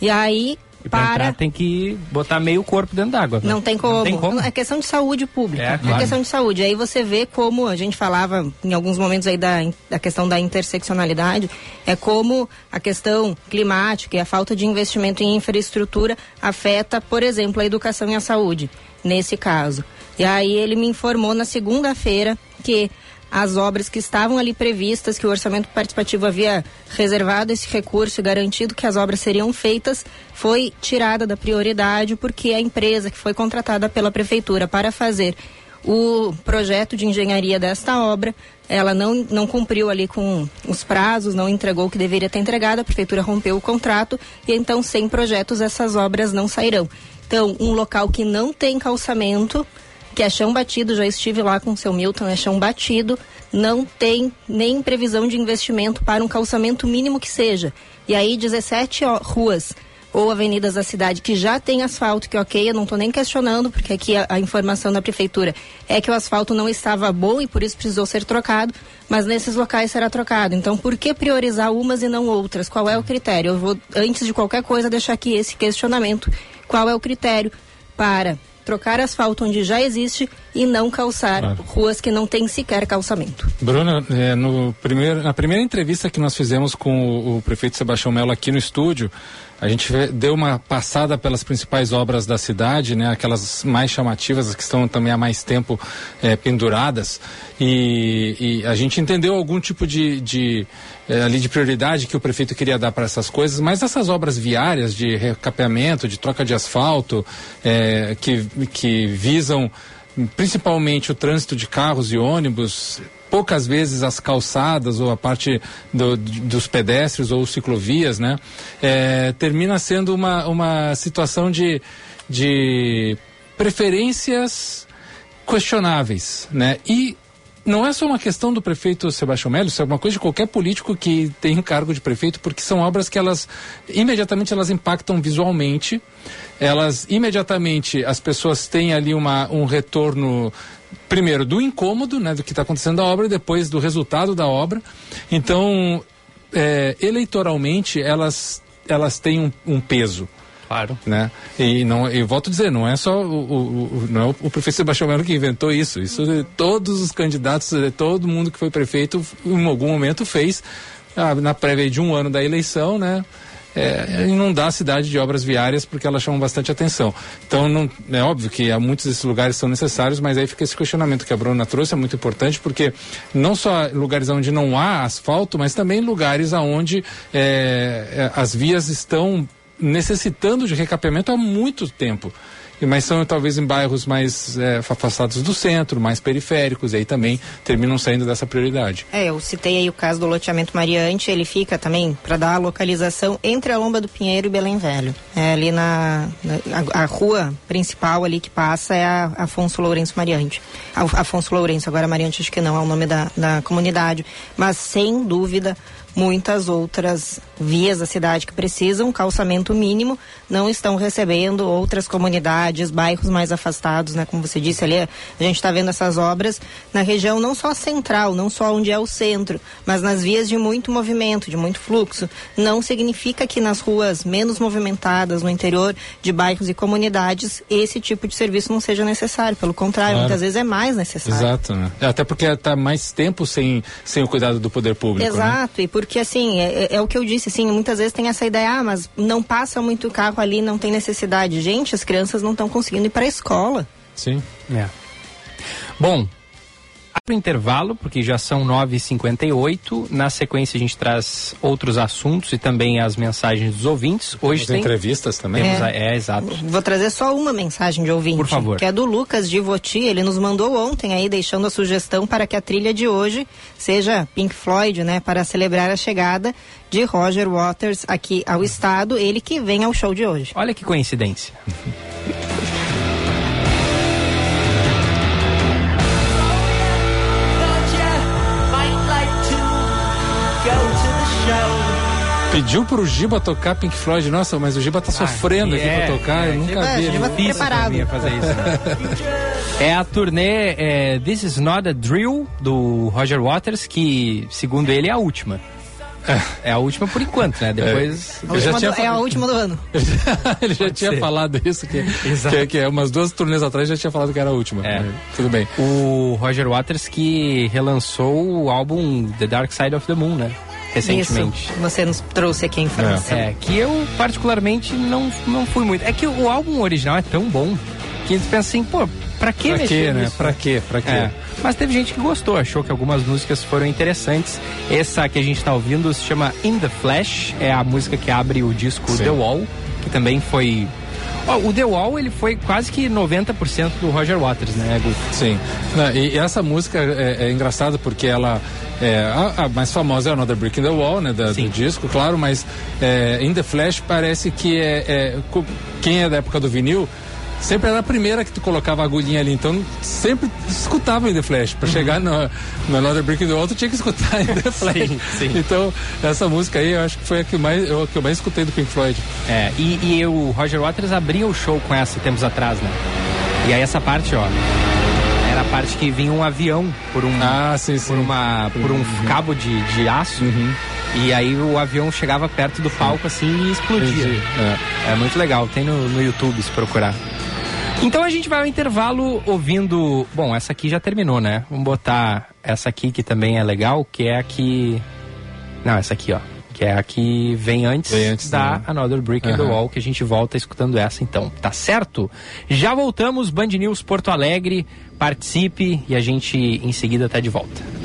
E aí e para entrar, tem que botar meio corpo dentro d'água. Né? Não, tem como. não tem como. É questão de saúde pública. É, claro. é questão de saúde. Aí você vê como a gente falava em alguns momentos aí da, da questão da interseccionalidade, é como a questão climática e a falta de investimento em infraestrutura afeta, por exemplo, a educação e a saúde, nesse caso. E aí ele me informou na segunda-feira que as obras que estavam ali previstas, que o orçamento participativo havia reservado esse recurso e garantido que as obras seriam feitas, foi tirada da prioridade porque a empresa que foi contratada pela prefeitura para fazer o projeto de engenharia desta obra, ela não, não cumpriu ali com os prazos, não entregou o que deveria ter entregado, a prefeitura rompeu o contrato e então sem projetos essas obras não sairão. Então, um local que não tem calçamento, que é chão batido, já estive lá com o seu Milton, é chão batido, não tem nem previsão de investimento para um calçamento mínimo que seja. E aí 17 ó, ruas ou avenidas da cidade que já tem asfalto, que ok, eu não estou nem questionando, porque aqui a, a, informação da prefeitura é que o asfalto não estava bom e por isso precisou ser trocado, mas nesses locais será trocado. Então, por que priorizar umas e não outras? Qual é o critério? Eu vou, antes de qualquer coisa, deixar aqui esse questionamento. Qual é o critério para trocar asfalto onde já existe e não calçar claro. ruas que não têm sequer calçamento. Bruna, é, no primeiro, na primeira entrevista que nós fizemos com o, o prefeito Sebastião Melo aqui no estúdio, A gente deu uma passada pelas principais obras da cidade, né? Aquelas mais chamativas, as que estão também há mais tempo é, penduradas. E, e, a gente entendeu algum tipo de, de é, ali de prioridade que o prefeito queria dar para essas coisas, mas essas obras viárias de recapeamento, de troca de asfalto, é, que, que visam principalmente o trânsito de carros e ônibus, poucas vezes as calçadas ou a parte do, dos pedestres ou ciclovias, né? É, termina sendo uma, uma situação de, de preferências questionáveis, né? E não é só uma questão do prefeito Sebastião Melo, isso é uma coisa de qualquer político que tem cargo de prefeito, porque são obras que elas imediatamente elas impactam visualmente, elas imediatamente as pessoas têm ali uma, um retorno primeiro do incômodo, né, do que está acontecendo na obra, e depois do resultado da obra. Então, é, eleitoralmente, elas, elas têm um, um peso. Claro. Né? E não, eu volto a dizer, não é só o, o, o não é o professor Sebastião Melo que inventou isso. Isso todos os candidatos, todo mundo que foi prefeito, em algum momento fez ah, na prévia de um ano da eleição, né? É, inundar a cidade de obras viárias porque elas chamam bastante atenção. Então, não, é óbvio que muitos desses lugares são necessários, mas aí fica esse questionamento que a Bruna trouxe, é muito importante, porque não só lugares onde não há asfalto, mas também lugares onde é, é, as vias estão necessitando de recapeamento há muito tempo mas são talvez em bairros mais é, afastados do centro, mais periféricos, e aí também terminam saindo dessa prioridade. É, eu citei aí o caso do loteamento Mariante, ele fica também, para dar a localização, entre a Lomba do Pinheiro e Belém Velho. É ali na, na a, a, rua principal ali que passa é a Afonso Lourenço Mariante. Afonso Lourenço, agora Mariante acho que não é o nome da, da comunidade, mas sem dúvida muitas outras vias da cidade que precisam calçamento mínimo não estão recebendo outras comunidades, bairros mais afastados, né? Como você disse ali, a gente está vendo essas obras na região não só central, não só onde é o centro, mas nas vias de muito movimento, de muito fluxo. Não significa que nas ruas menos movimentadas, no interior de bairros e comunidades, esse tipo de serviço não seja necessário. Pelo contrário, claro. muitas vezes é mais necessário. Exato, né? Até porque está mais tempo sem, sem o cuidado do poder público. Né? Exato, né? e porque assim, é, é, é o que eu disse, assim, muitas vezes tem essa ideia, ah, mas não passa muito carro ali, não tem necessidade. Gente, as crianças não estão conseguindo ir para a escola. Sim. É. Bom, para o intervalo, porque já são 9h58. Na sequência, a gente traz outros assuntos e também as mensagens dos ouvintes. Hoje tem. entrevistas também? É. A... é, exato. Vou trazer só uma mensagem de ouvinte. Por favor. Que é do Lucas de Voti. Ele nos mandou ontem aí, deixando a sugestão para que a trilha de hoje seja Pink Floyd, né? Para celebrar a chegada de Roger Waters aqui ao estado. Ele que vem ao show de hoje. Olha que coincidência. Pediu pro Giba tocar Pink Floyd. Nossa, mas o Giba tá ah, sofrendo aqui é, pra tocar. É, eu nunca Giba, vi. Giba tá preparado. Fazer isso, né? é a turnê é, This Is Not a Drill, do Roger Waters, que, segundo ele, é a última. É. é a última por enquanto, né? Depois. É, já tinha do, é a última do ano. ele já Pode tinha ser. falado isso, que, que, que, é umas duas turnês atrás já tinha falado que era a última. É. Tudo bem. O Roger Waters que relançou o álbum The Dark Side of the Moon, né? Recentemente. Isso, você nos trouxe aqui a informação. É. é, que eu particularmente não, não fui muito. É que o álbum original é tão bom que a gente pensa assim, pô, pra que pra mexer quê, né? Pra quê? Pra quê? É. Mas teve gente que gostou, achou que algumas músicas foram interessantes. Essa que a gente tá ouvindo se chama In The Flash, é a música que abre o disco Sim. The Wall, que também foi Oh, o The Wall, ele foi quase que 90% do Roger Waters, né, Gu? Sim. Não, e, e, essa música é, é engraçada porque ela. É, a, a, mais famosa é Another Brick in the Wall, né, da, do disco, claro, mas é, In The Flash parece que é, é, quem é da época do vinil sempre era a primeira que tu colocava a agulhinha ali. Então sempre escutava em The Flash. Pra uhum. chegar no, no Another Brick in the Wall, tu tinha que escutar em The Flash. sim, sim. Então, essa música aí eu acho que foi a que, mais, eu, a que eu mais escutei do Pink Floyd. É, e, e o Roger Waters abriu o show com essa tempos atrás, né? E aí essa parte, ó. Era a parte que vinha um avião por um, ah, sim, sim. Por uma, por um uhum. cabo de, de aço. Uhum. E aí o avião chegava perto do palco assim e explodia. É. é. muito legal, tem no, no YouTube se procurar. Então a gente vai ao intervalo ouvindo. Bom, essa aqui já terminou, né? Vamos botar essa aqui que também é legal, que é a que. Não, essa aqui, ó. que é a que vem antes, vem antes da né? Another Brick in the Wall, que a gente volta escutando essa então, tá certo? Já voltamos, Band News Porto Alegre, participe e a gente em seguida tá de volta.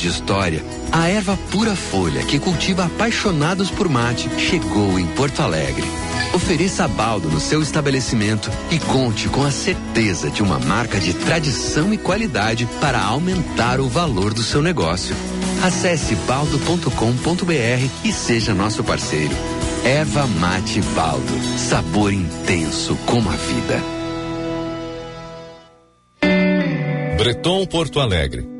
De história, a erva pura folha que cultiva apaixonados por mate chegou em Porto Alegre. Ofereça Baldo no seu estabelecimento e conte com a certeza de uma marca de tradição e qualidade para aumentar o valor do seu negócio. Acesse baldo.com.br e seja nosso parceiro. Erva Mate Baldo. Sabor intenso como a vida. Breton Porto Alegre.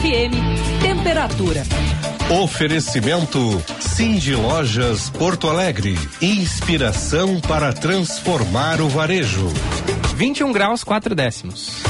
FM, temperatura. Oferecimento Cindy Lojas Porto Alegre. Inspiração para transformar o varejo. 21 graus, 4 décimos.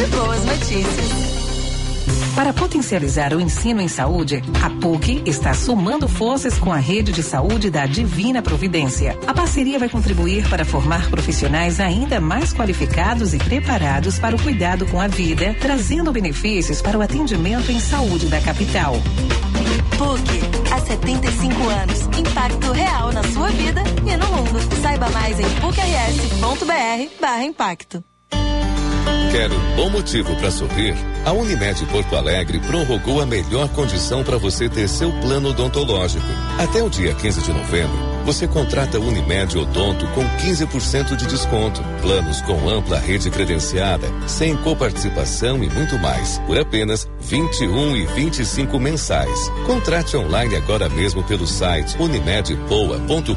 de boas notícias. Para potencializar o ensino em saúde, a PUC está somando forças com a rede de saúde da Divina Providência. A parceria vai contribuir para formar profissionais ainda mais qualificados e preparados para o cuidado com a vida, trazendo benefícios para o atendimento em saúde da capital. PUC, há 75 anos. Impacto real na sua vida e no mundo. Saiba mais em pucrs.br/impacto. Quer um bom motivo para sorrir? A Unimed Porto Alegre prorrogou a melhor condição para você ter seu plano odontológico. Até o dia 15 de novembro, você contrata Unimed Odonto com 15% de desconto, planos com ampla rede credenciada, sem coparticipação e muito mais, por apenas 21 e 25 mensais. Contrate online agora mesmo pelo site unimedpoa.com.br.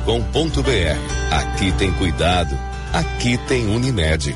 Aqui tem cuidado, aqui tem Unimed.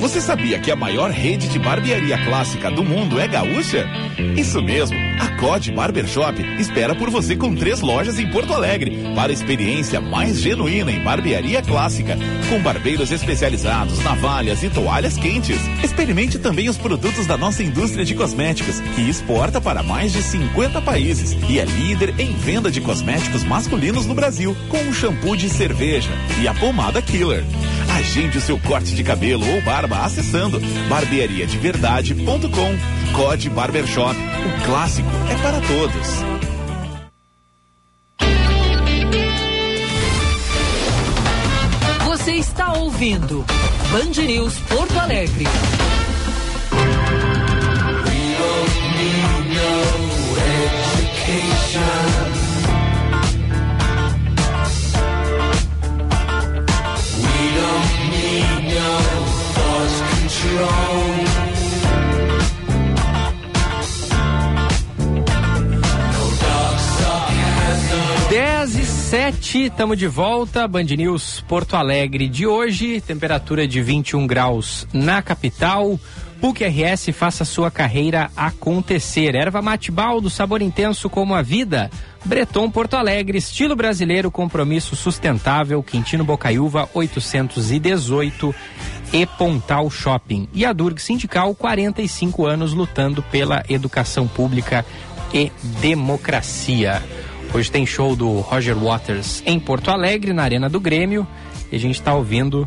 Você sabia que a maior rede de barbearia clássica do mundo é gaúcha? Isso mesmo, a COD Barbershop espera por você com três lojas em Porto Alegre para a experiência mais genuína em barbearia clássica, com barbeiros especializados, navalhas e toalhas quentes. Experimente também os produtos da nossa indústria de cosméticos, que exporta para mais de 50 países e é líder em venda de cosméticos masculinos no Brasil, com o shampoo de cerveja e a pomada Killer. Agende o seu corte de cabelo ou barba acessando barbeariadeverdade.com. Code Barbershop. O clássico é para todos. Você está ouvindo Band News Porto Alegre. We don't need no Dez e sete, estamos de volta, Band News Porto Alegre de hoje, temperatura de 21 graus na capital. PUC RS faça sua carreira acontecer. Erva mate baldo, sabor intenso como a vida. Breton Porto Alegre, estilo brasileiro, compromisso sustentável. Quintino Bocaiúva 818 e Pontal Shopping. E a Durg Sindical, 45 anos lutando pela educação pública e democracia. Hoje tem show do Roger Waters em Porto Alegre, na Arena do Grêmio. E a gente está ouvindo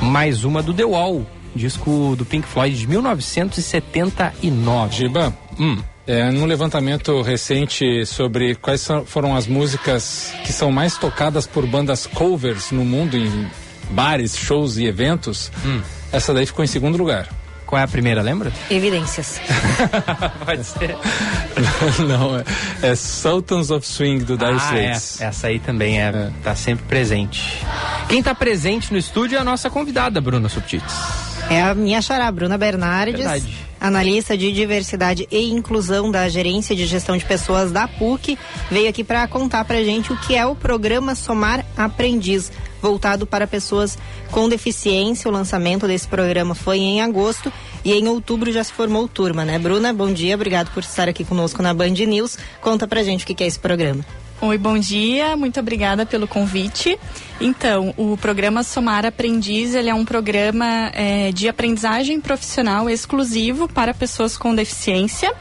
mais uma do The Wall, disco do Pink Floyd de 1979. Giba, hum. É, num levantamento recente sobre quais foram as músicas que são mais tocadas por bandas covers no mundo, em bares, shows e eventos, hum. essa daí ficou em segundo lugar. Qual é a primeira, lembra? Evidências. Pode ser. Não, é, é, Sultans of Swing do Dire ah, é. Straits. É. Essa aí também é, é, tá sempre presente. Quem está presente no estúdio é a nossa convidada, Bruna Subtites. É a minha xará, Bruna Bernardes, Verdade. analista de diversidade e inclusão da Gerência de Gestão de Pessoas da PUC, veio aqui para contar para gente o que é o programa Somar Aprendiz, voltado para pessoas com deficiência. O lançamento desse programa foi em agosto e em outubro já se formou turma, né? Bruna, bom dia, obrigado por estar aqui conosco na Band News. Conta pra gente o que é esse programa. Oi, bom dia. Muito obrigada pelo convite. Então, o programa Somar Aprendiz ele é um programa é, de aprendizagem profissional exclusivo para pessoas com deficiência.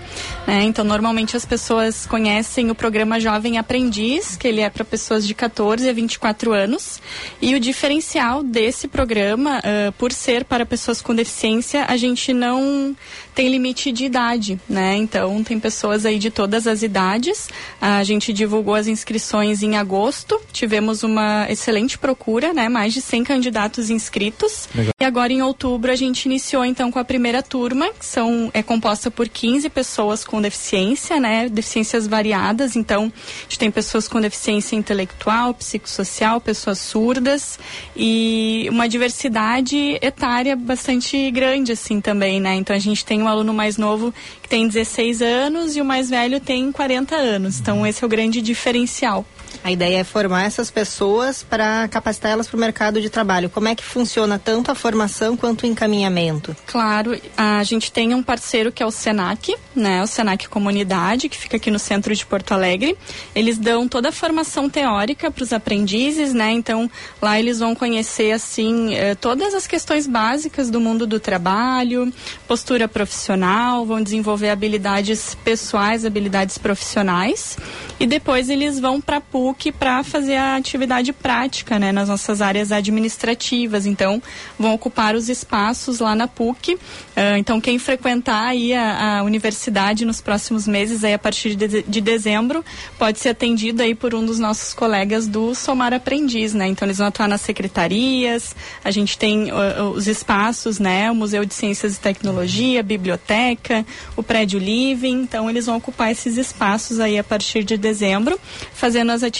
Né? Então, normalmente as pessoas conhecem o programa Jovem Aprendiz, que ele é para pessoas de 14 a 24 anos. E o diferencial desse programa, uh, por ser para pessoas com deficiência, a gente não tem limite de idade, né? Então tem pessoas aí de todas as idades. A gente divulgou as inscrições em agosto, tivemos uma excelente procura, né? Mais de 100 candidatos inscritos. Legal. E agora em outubro a gente iniciou então com a primeira turma, que são é composta por 15 pessoas com deficiência, né? Deficiências variadas. Então, a gente tem pessoas com deficiência intelectual, psicossocial, pessoas surdas e uma diversidade etária bastante grande assim também, né? Então a gente tem um aluno mais novo que tem 16 anos e o mais velho tem 40 anos. Então, esse é o grande diferencial. A ideia é formar essas pessoas para capacitar elas para o mercado de trabalho. Como é que funciona tanto a formação quanto o encaminhamento? Claro, a gente tem um parceiro que é o Senac, né? O Senac Comunidade, que fica aqui no centro de Porto Alegre. Eles dão toda a formação teórica para os aprendizes, né? Então lá eles vão conhecer assim eh, todas as questões básicas do mundo do trabalho, postura profissional, vão desenvolver habilidades pessoais, habilidades profissionais e depois eles vão para a PUC para fazer a atividade prática, né, nas nossas áreas administrativas. Então, vão ocupar os espaços lá na PUC. Uh, então, quem frequentar aí a, a, universidade nos próximos meses, aí a partir de, de, dezembro, pode ser atendido aí por um dos nossos colegas do Somar Aprendiz, né? Então, eles vão atuar nas secretarias. A gente tem uh, os espaços, né? O Museu de Ciências e Tecnologia, biblioteca, o prédio Living. Então, eles vão ocupar esses espaços aí a partir de dezembro, fazendo as atividades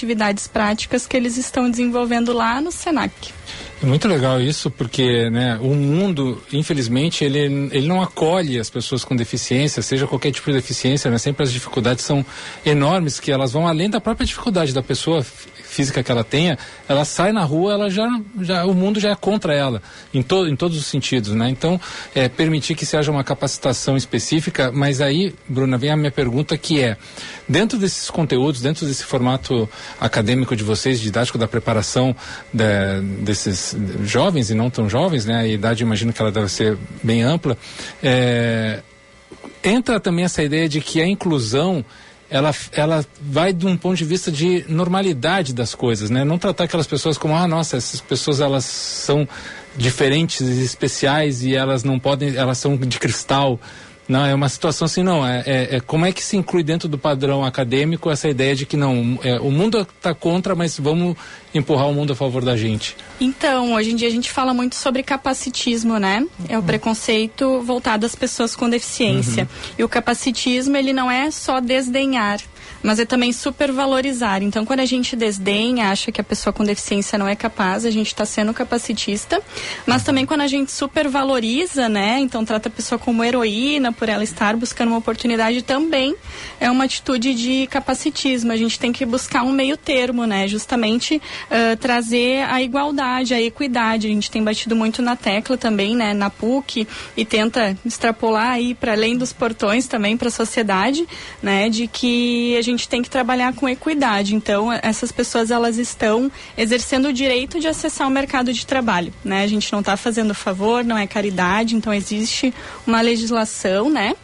práticas que eles estão desenvolvendo lá no SENAC. É muito legal isso, porque né, o mundo, infelizmente, ele, ele não acolhe as pessoas com deficiência, seja qualquer tipo de deficiência, né? Sempre as dificuldades são enormes, que elas vão além da própria dificuldade da pessoa física que ela tenha, ela sai na rua, ela já, já o mundo já é contra ela, em, to, em todos os sentidos, né? Então, é, permitir que se haja uma capacitação específica, mas aí, Bruna, vem a minha pergunta que é, dentro desses conteúdos, dentro desse formato acadêmico de vocês, didático da preparação de, desses jovens e não tão jovens, né? A idade, imagino que ela deve ser bem ampla, é, entra também essa ideia de que a inclusão ela, ela vai de um ponto de vista de normalidade das coisas, né? Não tratar aquelas pessoas como, ah, nossa, essas pessoas elas são diferentes, especiais e elas não podem, elas são de cristal. Não, é uma situação assim, não. É, é, é, como é que se inclui dentro do padrão acadêmico essa ideia de que não, é, o mundo está contra, mas vamos empurrar o mundo a favor da gente? Então, hoje em dia a gente fala muito sobre capacitismo, né? É o preconceito voltado às pessoas com deficiência. Uhum. E o capacitismo, ele não é só desdenhar mas é também supervalorizar. Então, quando a gente desdenha, acha que a pessoa com deficiência não é capaz, a gente está sendo capacitista, mas também quando a gente supervaloriza, né? Então, trata a pessoa como heroína por ela estar buscando uma oportunidade também é uma atitude de capacitismo. A gente tem que buscar um meio termo, né? Justamente uh, trazer a igualdade, a equidade. A gente tem batido muito na tecla também, né? Na PUC e tenta extrapolar aí para além dos portões também para a sociedade, né? De que a gente tem que trabalhar com equidade. Então, essas pessoas elas estão exercendo o direito de acessar o mercado de trabalho, né? A gente não está fazendo favor, não é caridade, então existe uma legislação, né?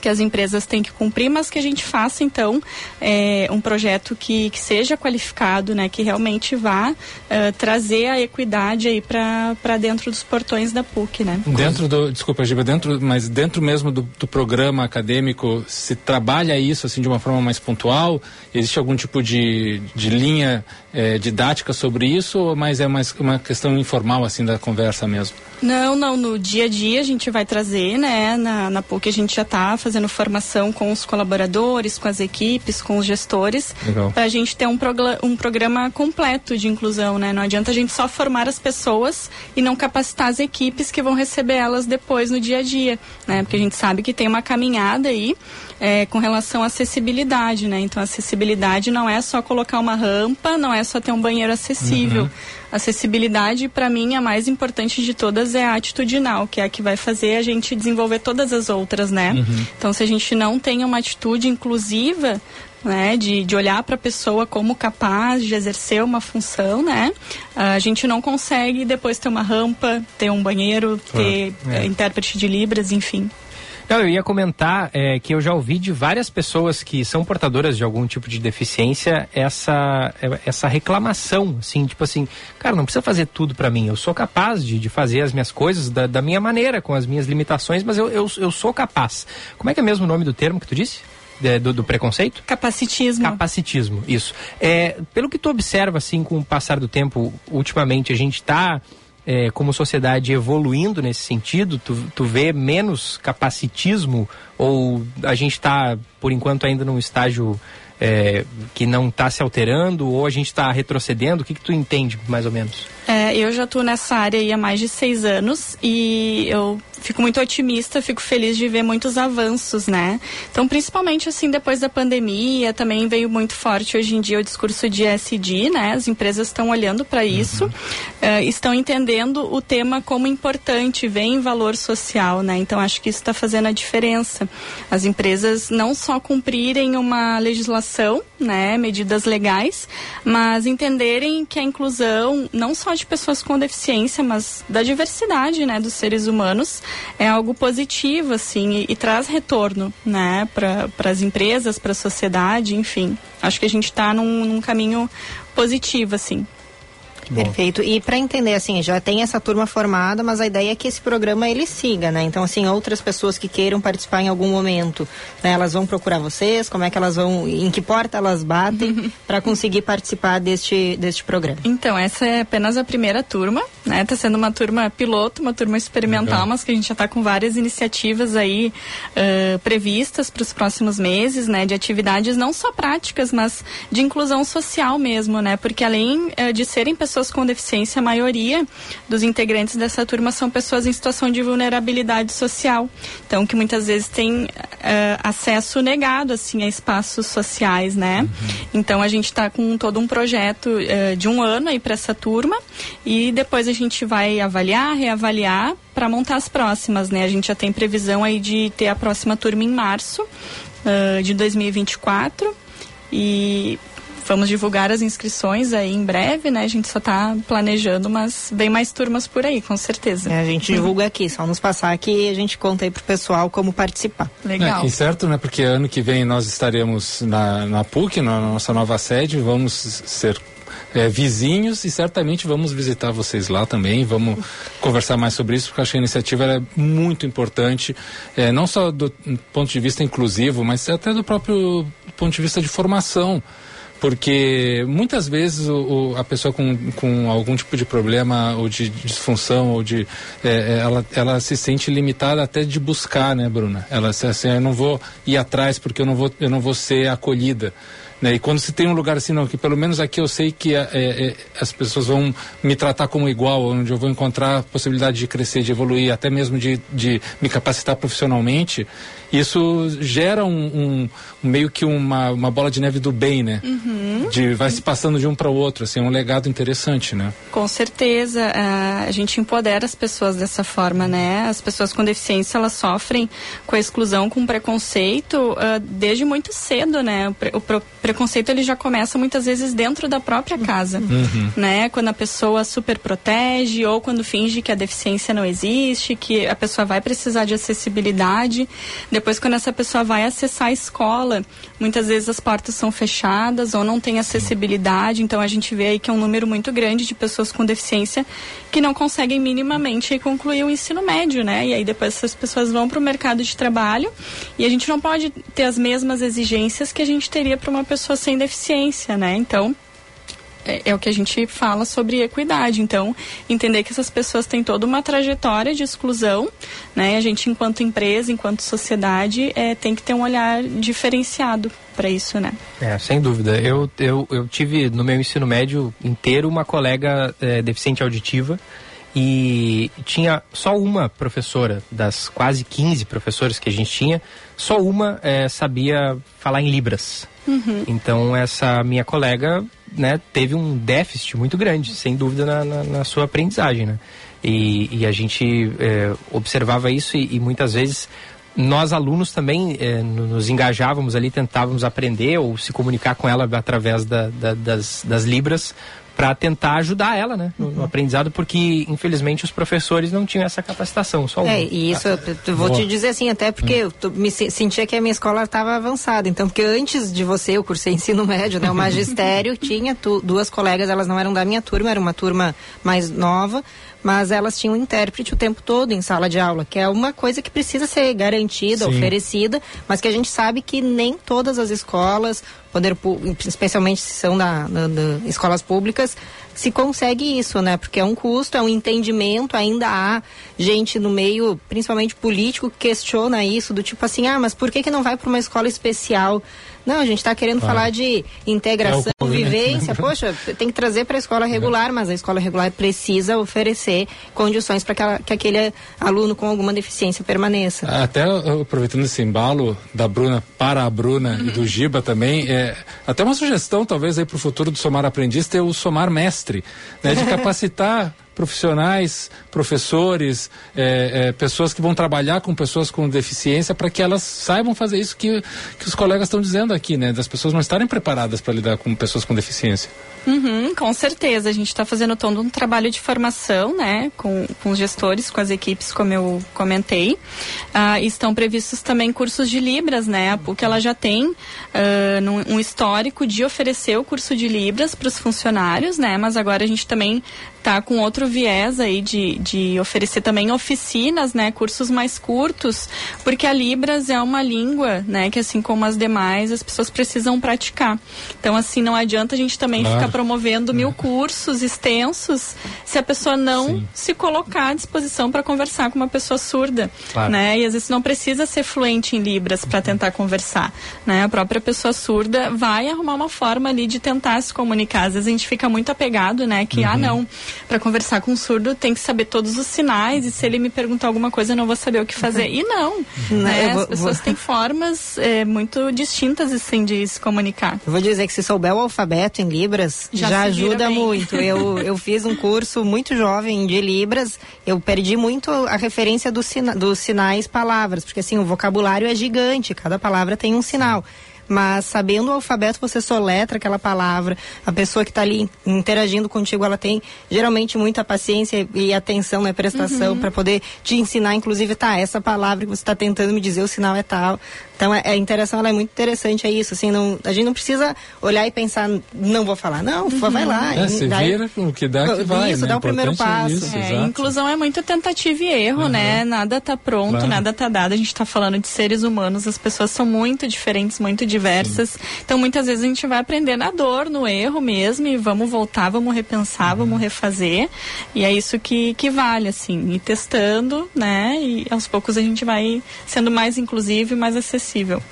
Que as empresas têm que cumprir, mas que a gente faça então é, um projeto que, que seja qualificado, né, que realmente vá uh, trazer a equidade aí para dentro dos portões da PUC, né? Dentro do, desculpa, Giba, dentro, mas dentro mesmo do, do programa acadêmico se trabalha isso assim de uma forma mais pontual? Existe algum tipo de, de linha é, didática sobre isso, ou mais é mais uma questão informal assim da conversa mesmo? Não, não. No dia a dia a gente vai trazer, né? Na, na PUC a gente já está fazendo formação com os colaboradores, com as equipes, com os gestores, para a gente ter um, um programa completo de inclusão, né? Não adianta a gente só formar as pessoas e não capacitar as equipes que vão receber elas depois no dia a dia, né? Porque a gente sabe que tem uma caminhada aí é, com relação à acessibilidade, né? Então, acessibilidade não é só colocar uma rampa, não é só ter um banheiro acessível. Uhum. Acessibilidade, para mim, a mais importante de todas é a atitudinal, que é a que vai fazer a gente desenvolver todas as outras, né? Uhum. Então, se a gente não tem uma atitude inclusiva, né, de, de olhar para a pessoa como capaz de exercer uma função, né, a gente não consegue depois ter uma rampa, ter um banheiro, ter é. intérprete de libras, enfim. Não, eu ia comentar é, que eu já ouvi de várias pessoas que são portadoras de algum tipo de deficiência essa, é, essa reclamação, assim, tipo assim, cara, não precisa fazer tudo para mim, eu sou capaz de, de fazer as minhas coisas da, da minha maneira, com as minhas limitações, mas eu, eu, eu sou capaz. Como é que é mesmo o nome do termo que tu disse? do, do, preconceito? Capacitismo. Capacitismo, isso. É, pelo que tu observa, assim, com o passar do tempo, ultimamente, a gente está é, como sociedade evoluindo nesse sentido? Tu, tu vê menos capacitismo ou a gente está, por enquanto, ainda num estágio é, que não está se alterando ou a gente está retrocedendo? O que, que tu entende, mais ou menos? É, eu já estou nessa área há mais de seis anos e eu fico muito otimista, fico feliz de ver muitos avanços, né? Então, principalmente assim, depois da pandemia, também veio muito forte hoje em dia o discurso de SD, né? As empresas estão olhando para isso, uhum. uh, estão entendendo o tema como importante, vem valor social, né? Então, acho que isso está fazendo a diferença. As empresas não só cumprirem uma legislação, né? Medidas legais, mas entenderem que a inclusão, não só de pessoas com deficiência, mas da diversidade, né? Dos seres humanos, é algo positivo, assim, e, e traz retorno, né, para as empresas, para a sociedade, enfim. Acho que a gente está num, num caminho positivo, assim. Perfeito. E para entender, assim, já tem essa turma formada, mas a ideia é que esse programa ele siga, né? Então, assim, outras pessoas que queiram participar em algum momento, né? Elas vão procurar vocês, como é que elas vão, em que porta elas batem para conseguir participar deste, deste programa? Então, essa é apenas a primeira turma, né? Tá sendo uma turma piloto, uma turma experimental, mas que a gente já está com várias iniciativas aí uh, previstas para os próximos meses, né? De atividades não só práticas, mas de inclusão social mesmo, né? Porque além uh, de serem pessoas com deficiência, a maioria dos integrantes dessa turma são pessoas em situação de vulnerabilidade social. Então, que muitas vezes têm uh, acesso negado, assim, a espaços sociais, né? Uhum. Então, a gente está com todo um projeto de um ano aí para essa turma e depois a gente vai avaliar, reavaliar para montar as próximas, né? A gente já tem previsão aí de ter a próxima turma em março uh, de 2024 e vamos divulgar as inscrições aí em breve, né? A gente só está planejando, mas vem mais turmas por aí, com certeza. É, a gente divulga aqui, só nos passar aqui e a gente conta aí pro pessoal como participar. Legal. É, e certo, né? Porque ano que vem nós estaremos na, na PUC, na nossa nova sede, vamos ser é, vizinhos e certamente vamos visitar vocês lá também, vamos conversar mais sobre isso, porque acho que a iniciativa é muito importante, é, não só do ponto de vista inclusivo, mas até do próprio ponto de vista de formação porque muitas vezes o, o, a pessoa com, com algum tipo de problema ou de disfunção ou de é, é ela, ela se sente limitada até de buscar né Bruna ela assim eu não vou ir atrás porque eu não vou eu não vou ser acolhida né? E quando se tem um lugar assim, não, que pelo menos aqui eu sei que é, é, é, as pessoas vão me tratar como igual, onde eu vou encontrar a possibilidade de crescer, de evoluir, até mesmo de, de me capacitar profissionalmente, isso gera um, um, meio que uma, uma bola de neve do bem, né? Uhum. De, vai se passando de um para o outro, assim, é um legado interessante, né? Com certeza, uh, a gente empodera as pessoas dessa forma, né? As pessoas com deficiência, elas sofrem com a exclusão, com preconceito uh, desde muito cedo, né? O, o preconceito, ele já começa muitas vezes dentro da própria casa, uhum. né? Quando a pessoa super protege ou quando finge que a deficiência não existe, que a pessoa vai precisar de acessibilidade, depois, quando essa pessoa vai acessar a escola, muitas vezes as portas são fechadas ou não tem acessibilidade. Então, a gente vê aí que é um número muito grande de pessoas com deficiência que não conseguem minimamente concluir o ensino médio, né? E aí depois essas pessoas vão para o mercado de trabalho e a gente não pode ter as mesmas exigências que a gente teria para uma pessoa sem deficiência, né? Então, é, é, o que a gente fala sobre equidade. Então, entender que essas pessoas têm toda uma trajetória de exclusão, né? A gente, enquanto empresa, enquanto sociedade, é, tem que ter um olhar diferenciado para isso, né? É, sem dúvida. Eu, eu, eu tive no meu ensino médio inteiro uma colega é, deficiente auditiva e tinha só uma professora das quase 15 professores que a gente tinha, só uma é, sabia falar em libras. Uhum. Então essa minha colega né, teve um déficit muito grande, sem dúvida, na, na, na sua aprendizagem. Né? E, e a gente é, observava isso e, e, muitas vezes nós alunos também é, nos engajávamos ali, tentávamos aprender ou se comunicar com ela através da, da, das, das libras para tentar ajudar ela, né, no, no, aprendizado, porque infelizmente os professores não tinham essa capacitação, só É, e isso eu vou te dizer assim, até porque hum. eu me sentia que a minha escola estava avançada, então porque antes de você eu cursei ensino médio, né, o magistério tinha tu, duas colegas, elas não eram da minha turma, era uma turma mais nova, mas elas tinham um intérprete o tempo todo em sala de aula, que é uma coisa que precisa ser garantida, Sim. oferecida, mas que a gente sabe que nem todas as escolas, poder especialmente se são da, da, da escolas públicas, se consegue isso, né? Porque é um custo, é um entendimento, ainda há gente no meio, principalmente político, que questiona isso, do tipo assim, ah, mas por que, que não vai para uma escola especial? Não, a gente está querendo claro. falar de integração, é vivência. Poxa, tem que trazer para a escola regular, mas a escola regular precisa oferecer condições para que, que, aquele aluno com alguma deficiência permaneça. Até aproveitando esse embalo da Bruna para a Bruna uhum. e do Giba também, é, até uma sugestão talvez aí para o futuro do Somar Aprendiz ter o Somar Mestre, né, de capacitar profissionais, professores, é, é, pessoas que vão trabalhar com pessoas com deficiência para que elas saibam fazer isso que, que os colegas estão dizendo aqui, né? Das pessoas não estarem preparadas para lidar com pessoas com deficiência. Uhum, com certeza, a gente está fazendo todo um trabalho de formação, né, com, com os gestores, com as equipes, como eu comentei. Uh, estão previstos também cursos de Libras, né, PUC ela já tem num, um histórico de oferecer o curso de Libras para os funcionários, né, mas agora a gente também está com outro viés aí de, de oferecer também oficinas, né, cursos mais curtos, porque a Libras é uma língua, né, que assim como as demais, as pessoas precisam praticar. Então, assim, não adianta a gente também claro. ficar promovendo mil cursos extensos se a pessoa não Sim. se colocar à disposição para conversar com uma pessoa surda, claro. né? E às vezes não precisa ser fluente em Libras para tentar conversar, né? A própria pessoa surda vai arrumar uma forma ali de tentar se comunicar. Às vezes a gente fica muito apegado, né, que uhum. ah, não, para conversar com um surdo tem que saber todos os sinais e se ele me perguntar alguma coisa eu não vou saber o que fazer. E não, uhum. né? Vou, As pessoas vou... têm formas é, muito distintas assim de se comunicar. Eu vou dizer que se souber o alfabeto em Libras, já, já ajuda muito. Eu, eu fiz um curso muito jovem de Libras, eu perdi muito a referência do sina, dos sinais palavras, porque assim, o vocabulário é gigante, cada palavra tem um sinal mas sabendo o alfabeto você soletra aquela palavra. A pessoa que está ali interagindo contigo, ela tem geralmente muita paciência e atenção, né, prestação uhum. para poder te ensinar, inclusive, tá, essa palavra que você está tentando me dizer, o sinal é tal. Então a, a interação ela é muito interessante, é isso. Assim, não, a gente não precisa olhar e pensar, não vou falar, não, uhum. vai lá. É, você daí, vira o que dá que vai. Isso, né? dá o primeiro passo. Isso, é, inclusão é muito tentativa e erro, uhum. né? Nada está pronto, claro. nada está dado. A gente está falando de seres humanos, as pessoas são muito diferentes, muito diversas. Sim. Então muitas vezes a gente vai aprender na dor, no erro mesmo, e vamos voltar, vamos repensar, uhum. vamos refazer. E é isso que, que vale, assim, ir testando, né? E aos poucos a gente vai sendo mais inclusivo e mais acessível possível.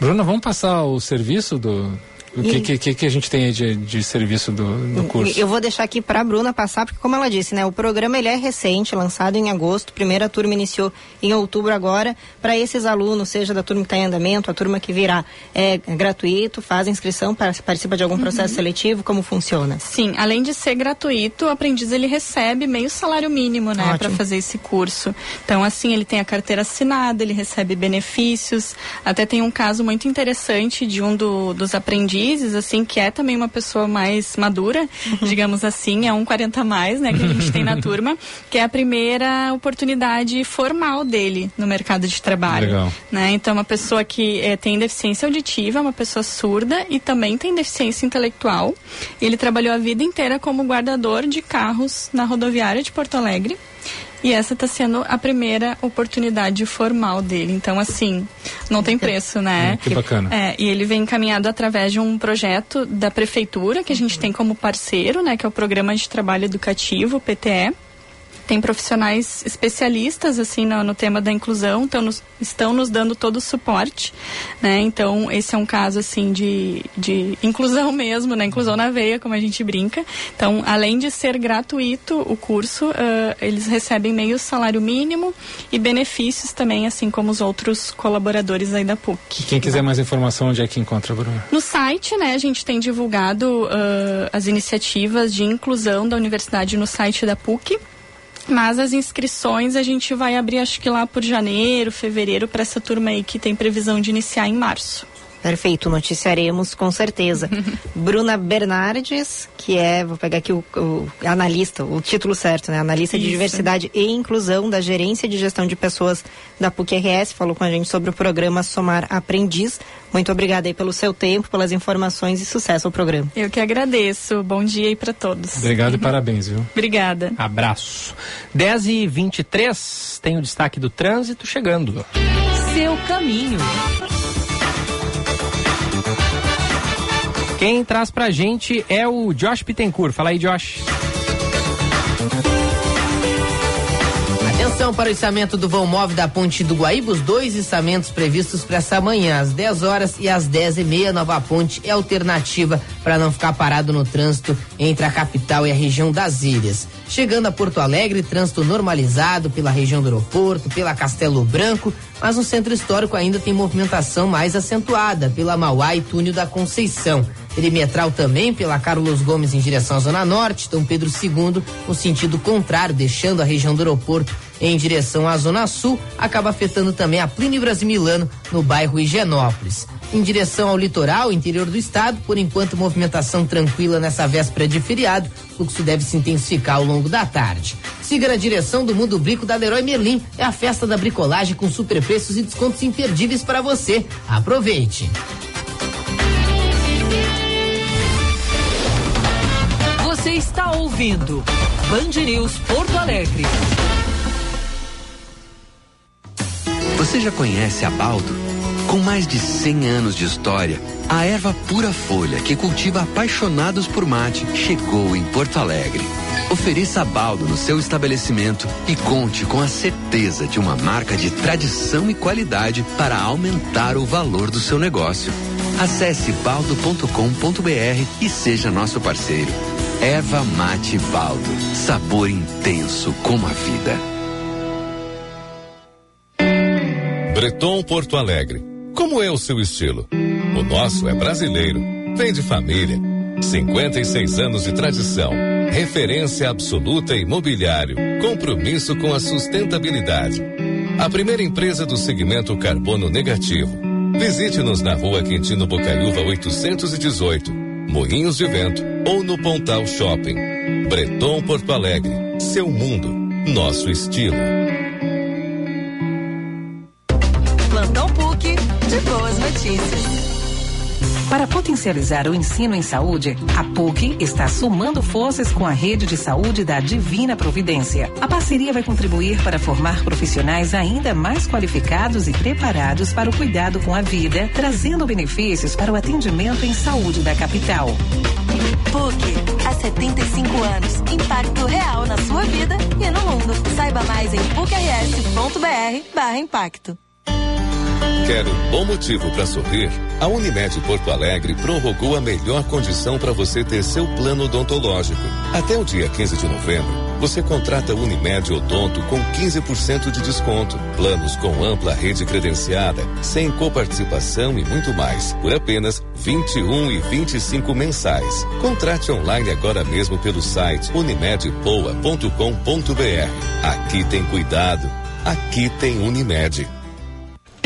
Bruna, vamos passar o serviço do, o que, e... que, que, a gente tem aí de, de serviço do, do curso? Eu vou deixar aqui para a Bruna passar, porque como ela disse, né, o programa ele é recente, lançado em agosto, primeira turma iniciou em outubro agora, para esses alunos, seja da turma que está em andamento, a turma que virá, é, é gratuito, faz inscrição, participa de algum processo uhum. seletivo, como funciona? Sim, além de ser gratuito, o aprendiz ele recebe meio salário mínimo, né, para fazer esse curso. Então, assim, ele tem a carteira assinada, ele recebe benefícios, até tem um caso muito interessante de um do, dos aprendizes assim, que é também uma pessoa mais madura, uhum. digamos assim, é um 40 mais, né, que a gente tem na turma, que é a primeira oportunidade formal dele no mercado de trabalho. Legal. Né? Então, uma pessoa que é, tem deficiência auditiva, uma pessoa surda e também tem deficiência intelectual. Ele trabalhou a vida inteira como guardador de carros na rodoviária de Porto Alegre. E essa está sendo a primeira oportunidade formal dele. Então, assim, não tem preço, né? É, que bacana. É, e ele vem encaminhado através de um projeto da prefeitura, que a gente tem como parceiro, né? Que é o Programa de Trabalho Educativo, PTE tem profissionais especialistas assim no, no tema da inclusão, então nos, estão nos dando todo o suporte, né? Então esse é um caso assim de, de inclusão mesmo, né? Inclusão na veia, como a gente brinca. Então além de ser gratuito o curso, uh, eles recebem meio salário mínimo e benefícios também, assim como os outros colaboradores aí da PUC. Quem quiser mais informação, onde é que encontra, Bruno? No site, né? A gente tem divulgado uh, as iniciativas de inclusão da universidade no site da PUC. Mas as inscrições a gente vai abrir acho que lá por janeiro, fevereiro para essa turma aí que tem previsão de iniciar em março. Perfeito, noticiaremos com certeza. Bruna Bernardes, que é, vou pegar aqui o, o analista, o título certo, né? Analista Isso. de diversidade e inclusão da Gerência de Gestão de Pessoas da PUC-RS, falou com a gente sobre o programa Somar Aprendiz. Muito obrigada aí pelo seu tempo, pelas informações e sucesso ao programa. Eu que agradeço. Bom dia aí para todos. Obrigado e parabéns, viu? Obrigada. Abraço. 10 e 23 tem o destaque do trânsito chegando. Seu caminho. Quem traz pra gente é o Josh Pittencourt. Fala aí, Josh. Atenção para o içamento do vão móvel da Ponte do Guaíba, os dois içamentos previstos para essa manhã, às 10 horas e às 10 e meia. Nova Ponte é alternativa para não ficar parado no trânsito entre a capital e a região das ilhas. Chegando a Porto Alegre, trânsito normalizado pela região do aeroporto, pela Castelo Branco, mas no centro histórico ainda tem movimentação mais acentuada pela Mauá e Túnel da Conceição. Perimetral também pela Carlos Gomes em direção à Zona Norte, Dom Pedro II no sentido contrário, deixando a região do aeroporto em direção à Zona Sul, acaba afetando também a Plínio Brasimilano no bairro Higienópolis. Em direção ao litoral, interior do estado, por enquanto movimentação tranquila nessa véspera de feriado, o fluxo deve se intensificar ao longo da tarde. Siga na direção do Mundo Brico da Leroy Merlin, é a festa da bricolagem com superpreços e descontos imperdíveis para você. Aproveite! Está ouvindo Band News Porto Alegre. Você já conhece a Baldo? Com mais de 100 anos de história, a erva pura folha que cultiva apaixonados por mate chegou em Porto Alegre. Ofereça a Baldo no seu estabelecimento e conte com a certeza de uma marca de tradição e qualidade para aumentar o valor do seu negócio. Acesse baldo.com.br e seja nosso parceiro. Erva Mate Baldo. Sabor intenso como a vida. Breton Porto Alegre. Como é o seu estilo? O nosso é brasileiro. Vem de família. 56 anos de tradição. Referência absoluta em imobiliário. Compromisso com a sustentabilidade. A primeira empresa do segmento carbono negativo Visite-nos na rua Quintino Bocaiúva 818, Moinhos de Vento ou no Pontal Shopping. Breton Porto Alegre, seu mundo, nosso estilo. Potencializar o ensino em saúde, a PUC está somando forças com a rede de saúde da Divina Providência. A parceria vai contribuir para formar profissionais ainda mais qualificados e preparados para o cuidado com a vida, trazendo benefícios para o atendimento em saúde da capital. PUC, há 75 anos. Impacto real na sua vida e no mundo. Saiba mais em pucrs.br/impacto. Quer um bom motivo para sorrir? A Unimed Porto Alegre prorrogou a melhor condição para você ter seu plano odontológico. Até o dia 15 de novembro, você contrata Unimed Odonto com 15% de desconto, planos com ampla rede credenciada, sem coparticipação e muito mais, por apenas 21 e 25 mensais. Contrate online agora mesmo pelo site unimedpoa.com.br. Aqui tem cuidado, aqui tem Unimed.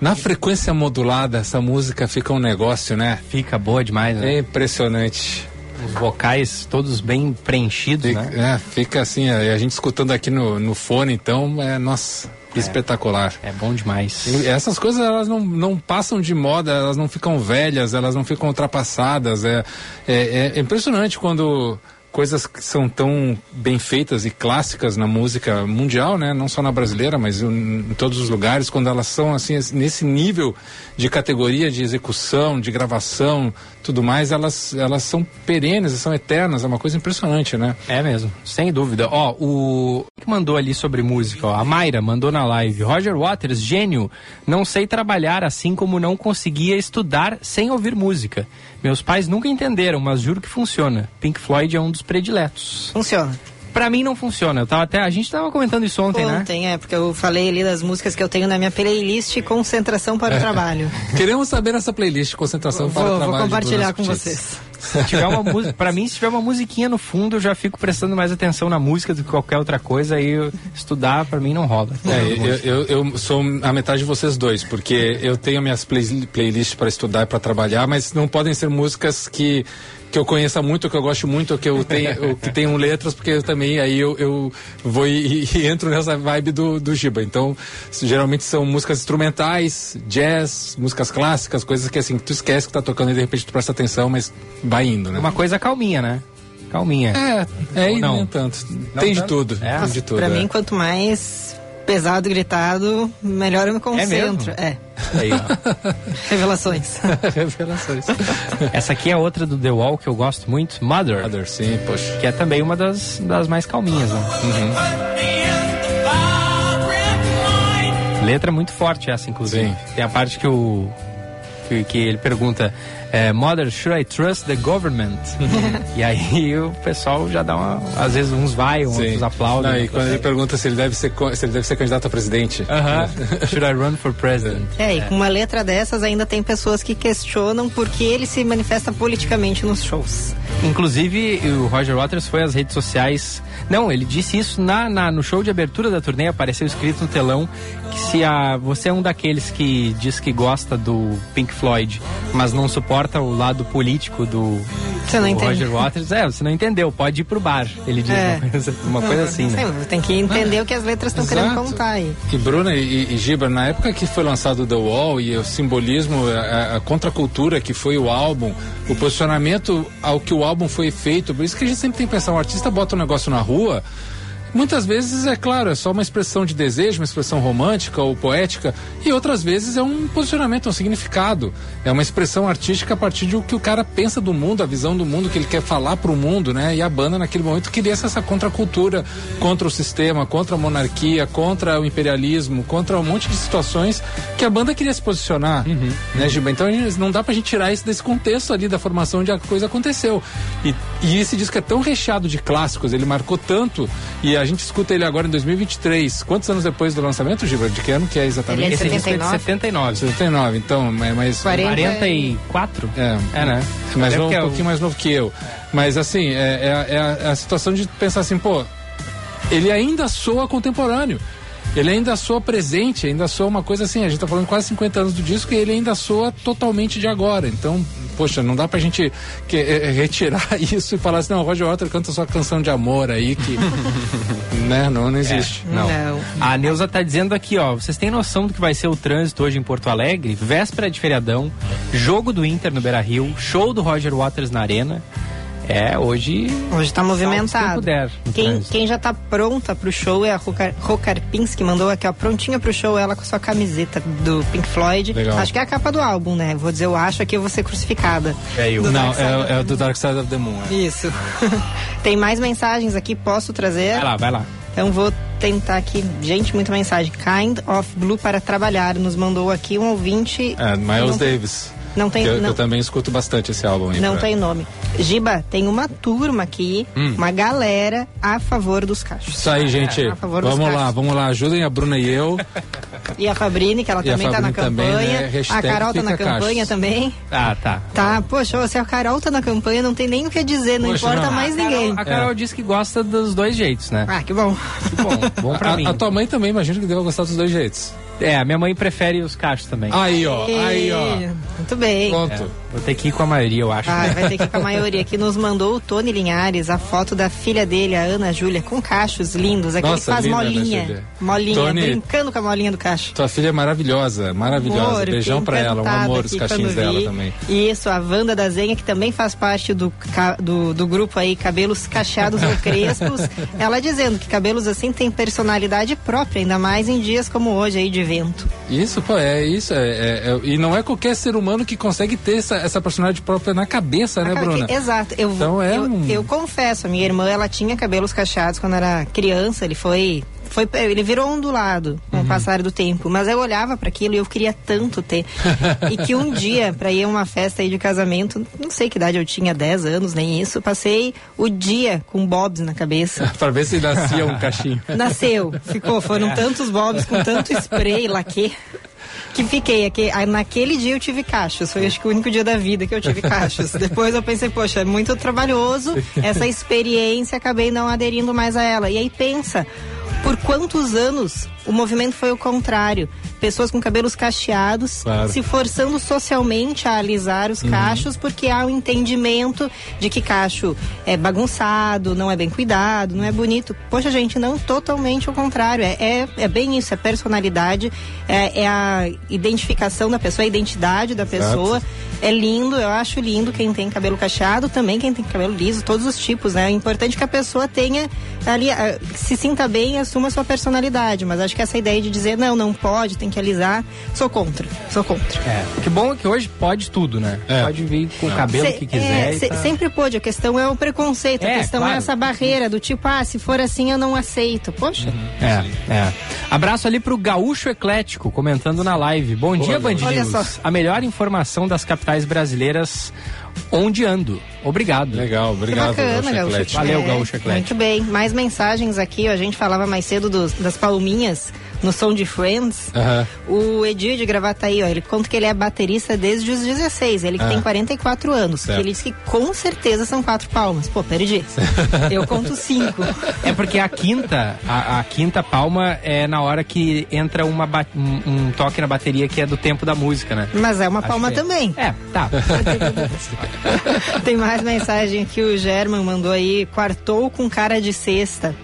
Na frequência modulada, essa música fica um negócio, né? Fica boa demais, né? É impressionante. Os vocais todos bem preenchidos, fica, né? É, fica assim, a, a, gente escutando aqui no, no fone, então, é, nossa, é, espetacular. É bom demais. E essas coisas, elas não, não passam de moda, elas não ficam velhas, elas não ficam ultrapassadas. É, é, é impressionante quando coisas que são tão bem feitas e clássicas na música mundial, né? Não só na brasileira, mas em, todos os lugares, quando elas são assim nesse nível de categoria de execução, de gravação, tudo mais, elas elas são perenes, são eternas, é uma coisa impressionante, né? É mesmo, sem dúvida. Ó, o que mandou ali sobre música, ó, a Mayra mandou na live. Roger Waters, gênio. Não sei trabalhar assim como não conseguia estudar sem ouvir música. Meus pais nunca entenderam, mas juro que funciona. Pink Floyd é um dos prediletos. Funciona. Pra mim não funciona. Eu tava até, a gente tava comentando isso ontem, ontem né? Ontem, é, porque eu falei ali das músicas que eu tenho na minha playlist Concentração para é. o Trabalho. Queremos saber essa playlist Concentração vou, para o Trabalho. Vou compartilhar com vocês. Se tiver uma música, para mim, se tiver uma musiquinha no fundo, eu já fico prestando mais atenção na música do que qualquer outra coisa. Aí estudar para mim não rola. É, eu, eu, eu, sou a metade de vocês dois, porque eu tenho minhas play, playlists para estudar e para trabalhar, mas não podem ser músicas que que eu conheça muito, que eu gosto muito, que eu tenho, que tenham letras, porque eu também aí eu, eu vou e, e, entro nessa vibe do, do Giba. Então, geralmente são músicas instrumentais, jazz, músicas clássicas, coisas que assim, tu esquece que tá tocando e de repente tu presta atenção, mas vai indo, né? Uma coisa calminha, né? Calminha. É, é, e não, tanto. Não tem tanto? de tudo. É. Tem de tudo. Pra é. mim, quanto mais pesado gritado, melhor eu me concentro. É. Aí, Revelações. Revelações. Essa aqui é outra do The Wall que eu gosto muito, Mother. Mother, sim, poxa. Que é também uma das, das mais calminhas, né? Uhum. Letra muito forte essa, inclusive. Sim. Tem a parte que o que, que ele pergunta é, Mother, should I trust the government? e aí o pessoal já dá uma, às vezes uns vai, uns aplaudem. Não, e quando ele pergunta se ele deve ser, se ele deve ser candidato a presidente. Uh -huh. should I run for president? É, e com uma letra dessas ainda tem pessoas que questionam por que ele se manifesta politicamente nos shows. Inclusive, o Roger Waters foi às redes sociais. Não, ele disse isso na, na, no show de abertura da turnê, apareceu escrito no telão que se a, você é um daqueles que diz que gosta do Pink Floyd, mas não suporta o lado político do, do Roger Waters, é, você não entendeu, pode ir pro bar. Ele diz é. uma coisa, uma coisa assim, né? Tem que entender o que as letras estão querendo contar aí. E Bruna e, e Giba, na época que foi lançado The Wall e o simbolismo, a, a contracultura que foi o álbum, o posicionamento ao que o álbum foi feito, por isso que a gente sempre tem que pensar, um artista bota um negócio na rua, Muitas vezes, é claro, é só uma expressão de desejo, uma expressão romântica ou poética, e outras vezes é um posicionamento, um significado. É uma expressão artística a partir do que o cara pensa do mundo, a visão do mundo que ele quer falar para o mundo, né? E a banda, naquele momento, queria essa contracultura contra o sistema, contra a monarquia, contra o imperialismo, contra um monte de situações que a banda queria se posicionar, uhum. né, Giba? Então não dá pra gente tirar isso desse contexto ali da formação onde a coisa aconteceu. E, e esse disco é tão recheado de clássicos, ele marcou tanto, e a gente escuta ele agora em 2023. Quantos anos depois do lançamento, Giba? De que ano que é exatamente? Ele é 79. 79. 79, então, mas... 40 44? É, é né? Mas um, é pouquinho mais novo que eu. Mas assim, é, é, é, a, é a situação de pensar assim, pô, ele ainda soa contemporâneo ele ainda soa presente, ainda soa uma coisa assim, a gente tá falando quase 50 anos do disco e ele ainda soa totalmente de agora. Então, poxa, não dá pra gente que, é, retirar isso e falar assim, não, Roger Waters canta sua canção de amor aí que. né? Não, não existe. É, não. não. A Neuza tá dizendo aqui, ó, vocês têm noção do que vai ser o trânsito hoje em Porto Alegre? Véspera de feriadão, jogo do Inter no Beira Rio, show do Roger Waters na Arena. É, hoje. Hoje está movimentado. Puder, quem, quem já está pronta para o show é a Rokarpins, que mandou aqui, ó, prontinha para o show, ela com a sua camiseta do Pink Floyd. Legal. Acho que é a capa do álbum, né? Vou dizer, eu acho aqui eu vou ser crucificada. É eu. Não, é, é, do Dark Side of the Moon. É. Isso. Tem mais mensagens aqui, posso trazer? Vai lá, vai lá. Então vou tentar aqui. Gente, muita mensagem. Kind of Blue para trabalhar. Nos mandou aqui um ouvinte. É, Miles Davis. Não tem. Eu, não, eu também escuto bastante esse álbum aí. Não pra... tem nome. Giba, tem uma turma aqui, hum. uma galera a favor dos cachos. Isso aí, gente. É, vamos lá, vamos lá. Ajudem a Bruna e eu. E a Fabrini, que ela e também está na campanha. Também, né? A Carol tá na campanha também. Ah, tá. Tá, poxa, se a Carol tá na campanha, não tem nem o que dizer, não poxa, importa não. mais a ninguém. Carol, a Carol é. disse que gosta dos dois jeitos, né? Ah, que bom. Que bom, bom pra a, mim. A tua mãe também, imagino que deva gostar dos dois jeitos. É, a minha mãe prefere os cachos também. Aí, ó, aí, ó. Muito bem. Pronto. É, vou ter que ir com a maioria, eu acho. Ah, vai ter que ir com a maioria. Aqui nos mandou o Tony Linhares a foto da filha dele, a Ana Júlia, com cachos lindos. Aqui Nossa, ele faz linda, molinha. Molinha, Tony, brincando com a molinha do cacho. Tua filha é maravilhosa, maravilhosa. Amor, Beijão pra ela, um amor os cachinhos dela também. Isso, a Wanda da Zenha, que também faz parte do, do, do grupo aí, cabelos cacheados ou crespos. ela dizendo que cabelos assim têm personalidade própria, ainda mais em dias como hoje aí de vento. Isso, pô, é isso. É, é, é, e não é qualquer ser humano que consegue ter essa, essa personalidade própria na cabeça, né, Bruna? Exato. Eu, então é eu, um... eu confesso, a minha irmã, ela tinha cabelos cacheados quando era criança, ele foi foi ele virou ondulado com uhum. o passar do tempo, mas eu olhava para aquilo e eu queria tanto ter. e que um dia, para ir a uma festa aí de casamento, não sei que idade eu tinha, 10 anos, nem isso, passei o dia com bobs na cabeça. para ver se nascia um cachinho. Nasceu, ficou, foram tantos bobs com tanto spray, laque. que fiquei. Aqui, naquele dia eu tive cachos. Foi acho que o único dia da vida que eu tive cachos. Depois eu pensei, poxa, é muito trabalhoso essa experiência, acabei não aderindo mais a ela. E aí pensa, por quantos anos o movimento foi o contrário. Pessoas com cabelos cacheados claro. se forçando socialmente a alisar os uhum. cachos porque há o um entendimento de que cacho é bagunçado, não é bem cuidado, não é bonito. Poxa, gente, não totalmente o contrário. É, é, é bem isso, é personalidade, é, é, a identificação da pessoa, a identidade da pessoa. Exato. É lindo, eu acho lindo quem tem cabelo cacheado, também quem tem cabelo liso, todos os tipos, né? É importante que a pessoa tenha ali, se sinta bem e assuma a sua personalidade, mas acho que essa ideia de dizer não, não pode, tem que alisar, sou contra. Sou contra. É. Que bom é que hoje pode tudo, né? É. Pode vir com o cabelo se, que quiser. É, tá... Sempre pode. A questão é o preconceito. a é, questão é claro. é essa barreira do tipo, ah, se for assim eu não aceito. Poxa. Uhum. É, é. Abraço ali pro Gaúcho Eclético, comentando na live. Bom dia, Band Olha só. A melhor informação das capitais brasileiras onde ando. Obrigado. Legal, obrigado. Que bacana, Gaúcho. Gaúcho Valeu, é, Gaúcho Eclético. Muito bem. Mais mensagens aqui, ó. a gente falava mais cedo dos, das palminhas no som de Friends. O Edir de Gravataí, ó, ele conta que ele é baterista desde os 16, ele que tem 44 anos. Que ele diz que com certeza são quatro palmas. Pô, perdi. Eu conto cinco. É porque a quinta, a, a, quinta palma é na hora que entra uma um, um, toque na bateria que é do tempo da música, né? Mas é uma Acho palma é. também. É, tá. tem mais mensagem que o German mandou aí, quartou com cara de cesta.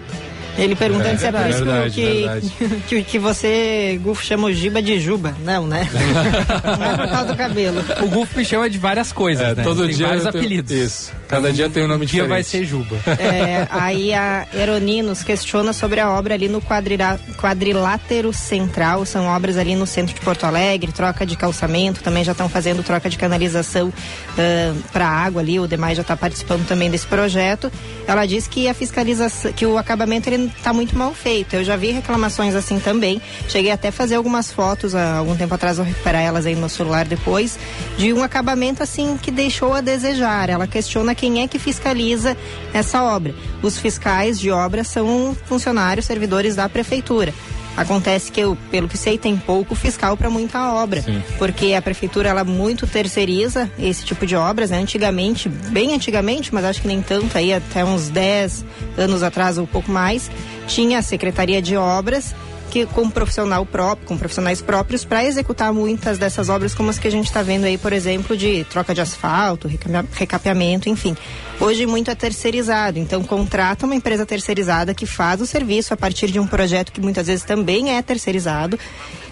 Ele perguntando é, se é por isso verdade, que, que, que, você, Gufo, chama o Giba de Juba. Não, né? Não é por causa do cabelo. O Gufo me chama de várias coisas, é, né? Todo tem dia vários tenho, apelidos. Isso. Cada dia tem um nome um dia diferente. vai ser Juba. É, aí a Eroninos questiona sobre a obra ali no quadrilátero central. São obras ali no centro de Porto Alegre, troca de calçamento, também já estão fazendo troca de canalização uh, para água ali. O demais já está participando também desse projeto. Ela diz que a fiscalização, que o acabamento ele está muito mal feito. Eu já vi reclamações assim também. Cheguei até a fazer algumas fotos há algum tempo atrás, vou recuperar elas aí no meu celular depois, de um acabamento assim que deixou a desejar. Ela questiona quem é que fiscaliza essa obra. Os fiscais de obra são funcionários, servidores da prefeitura. Acontece que eu, pelo que sei, tem pouco fiscal para muita obra, Sim. porque a prefeitura ela muito terceiriza esse tipo de obras, né? Antigamente, bem antigamente, mas acho que nem tanto aí até uns 10 anos atrás ou um pouco mais, tinha a Secretaria de Obras que com profissional próprio, com profissionais próprios para executar muitas dessas obras como as que a gente está vendo aí, por exemplo, de troca de asfalto, recapeamento, enfim. Hoje muito é terceirizado, então contrata uma empresa terceirizada que faz o serviço a partir de um projeto que muitas vezes também é terceirizado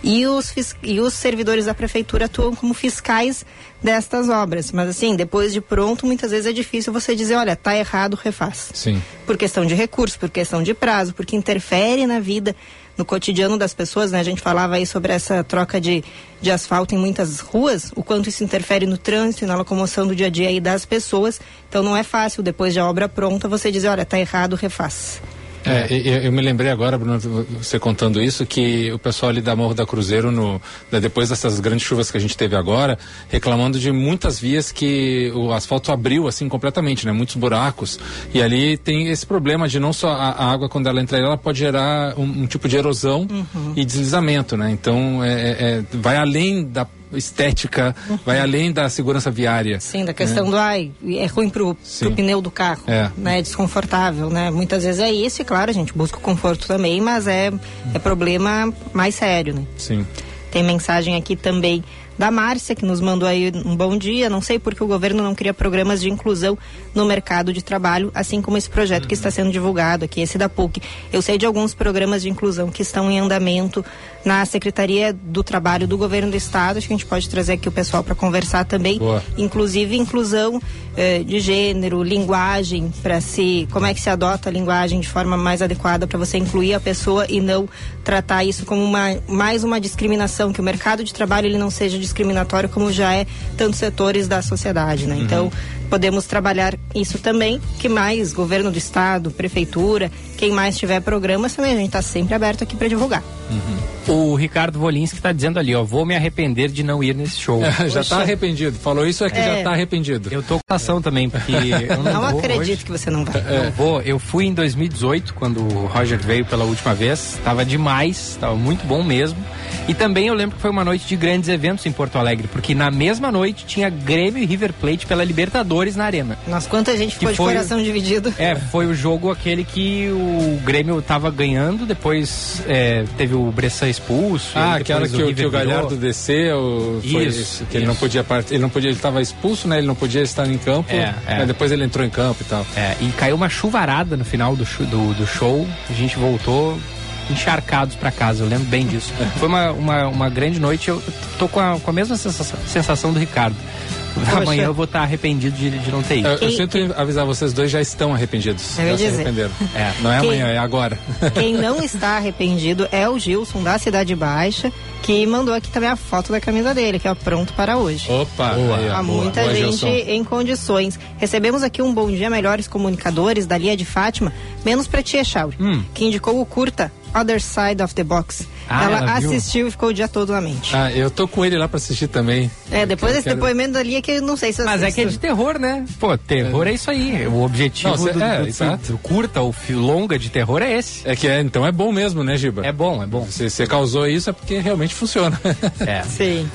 e os, e os servidores da prefeitura atuam como fiscais destas obras. Mas assim, depois de pronto, muitas vezes é difícil você dizer, olha, tá errado, refaz. Sim. Por questão de recurso, por questão de prazo, porque interfere na vida no cotidiano das pessoas, né? A gente falava aí sobre essa troca de, de asfalto em muitas ruas, o quanto isso interfere no trânsito, na locomoção do dia a dia aí das pessoas. Então não é fácil, depois de a obra pronta, você dizer, olha, tá errado, refaz. É, eu, eu, me lembrei agora, Bruno, você contando isso, que o pessoal ali da Morro da Cruzeiro, no, depois dessas grandes chuvas que a gente teve agora, reclamando de muitas vias que o asfalto abriu assim completamente, né? Muitos buracos. E ali tem esse problema de não só a, a água, quando ela entra, ela pode gerar um, um tipo de erosão uhum. e deslizamento, né? Então, é, é, é vai além da estética, uhum. vai além da segurança viária. Sim, da questão né? do ai, é ruim pro, pro pneu do carro, é. né? É desconfortável, né? Muitas vezes é isso e claro, a gente busca o conforto também, mas é, é problema mais sério, né? Sim. Tem mensagem aqui também da Márcia, que nos mandou aí um bom dia. Não sei porque o governo não cria programas de inclusão no mercado de trabalho, assim como esse projeto que está sendo divulgado aqui, esse da PUC. Eu sei de alguns programas de inclusão que estão em andamento na Secretaria do Trabalho do Governo do Estado. Acho que a gente pode trazer aqui o pessoal para conversar também. Boa. Inclusive inclusão eh, de gênero, linguagem, para se. como é que se adota a linguagem de forma mais adequada para você incluir a pessoa e não tratar isso como uma, mais uma discriminação, que o mercado de trabalho ele não seja discriminatório como já é tantos setores da sociedade, né? Uhum. Podemos trabalhar isso também. Que mais governo do estado, prefeitura, quem mais tiver programas também a gente está sempre aberto aqui para divulgar. Uhum. O Ricardo Volinski está dizendo ali, ó, vou me arrepender de não ir nesse show. É, já está arrependido. Falou isso é que é. já está arrependido. Eu tô com ação também porque eu não, não acredito hoje. que você não vai. É. Não vou. Eu fui em 2018 quando o Roger veio pela última vez. Estava demais, estava muito bom mesmo. E também eu lembro que foi uma noite de grandes eventos em Porto Alegre, porque na mesma noite tinha Grêmio e River Plate pela Libertadores na arena. Nossa, quanta gente ficou de coração dividido. É, foi o jogo aquele que o Grêmio estava ganhando, depois é, teve o Bressan expulso. Ah, aquela que o, que o Galhardo desceu, isso, isso, que ele não podia ele não podia, ele estava expulso, né? Ele não podia estar em campo. É, é. depois ele entrou em campo e tal. É, e caiu uma chuvarada no final do, do, do show. A gente voltou encharcados para casa, eu lembro bem disso. Foi uma, uma, uma grande noite, eu tô com a, com a mesma sensação, sensação do Ricardo. Amanhã eu vou estar arrependido de, de não ter ido. Eu, eu sinto avisar vocês dois já estão arrependidos. Eu já dizer. se arrependeram. É, não é Quem, amanhã, é agora. Quem não está arrependido é o Gilson da Cidade Baixa, que mandou aqui também a foto da camisa dele, que é pronto para hoje. Opa! Boa, Há muita boa, gente Gilson. em condições. Recebemos aqui um bom dia, melhores comunicadores da Lia de Fátima, menos para Tia Chauri, hum. que indicou o curta Other Side of the Box. Ah, ela, ela assistiu e ficou o dia todo na mente. Ah, eu tô com ele lá pra assistir também. É, depois desse quero... depoimento ali é que eu não sei se eu Mas assisto. é que é de terror, né? Pô, terror é, é isso aí. O objetivo não, do, é, do, do, do, curta ou longa de terror é esse. É que é, então é bom mesmo, né, Giba? É bom, é bom. Se você causou isso é porque realmente funciona. É. Sim.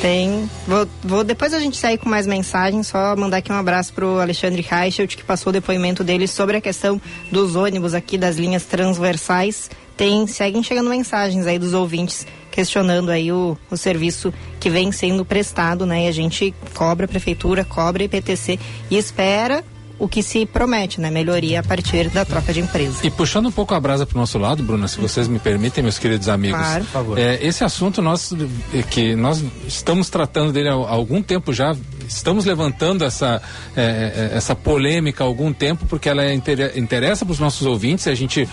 Tem. Vou, vou, depois a gente sair com mais mensagens, só mandar aqui um abraço pro Alexandre Reichelt, que passou o depoimento dele sobre a questão dos ônibus aqui, das linhas transversais tem, seguem chegando mensagens aí dos ouvintes questionando aí o, o serviço que vem sendo prestado, né? E a gente cobra a prefeitura, cobra a IPTC e espera o que se promete, né? Melhoria a partir da troca de empresa. E puxando um pouco a brasa para o nosso lado, Bruna, se vocês me permitem, meus queridos amigos. Claro. Por favor. É, esse assunto nós, é, que nós estamos tratando dele há, há algum tempo já, estamos levantando essa, é, é essa polêmica há algum tempo, porque ela interessa para os nossos ouvintes, a gente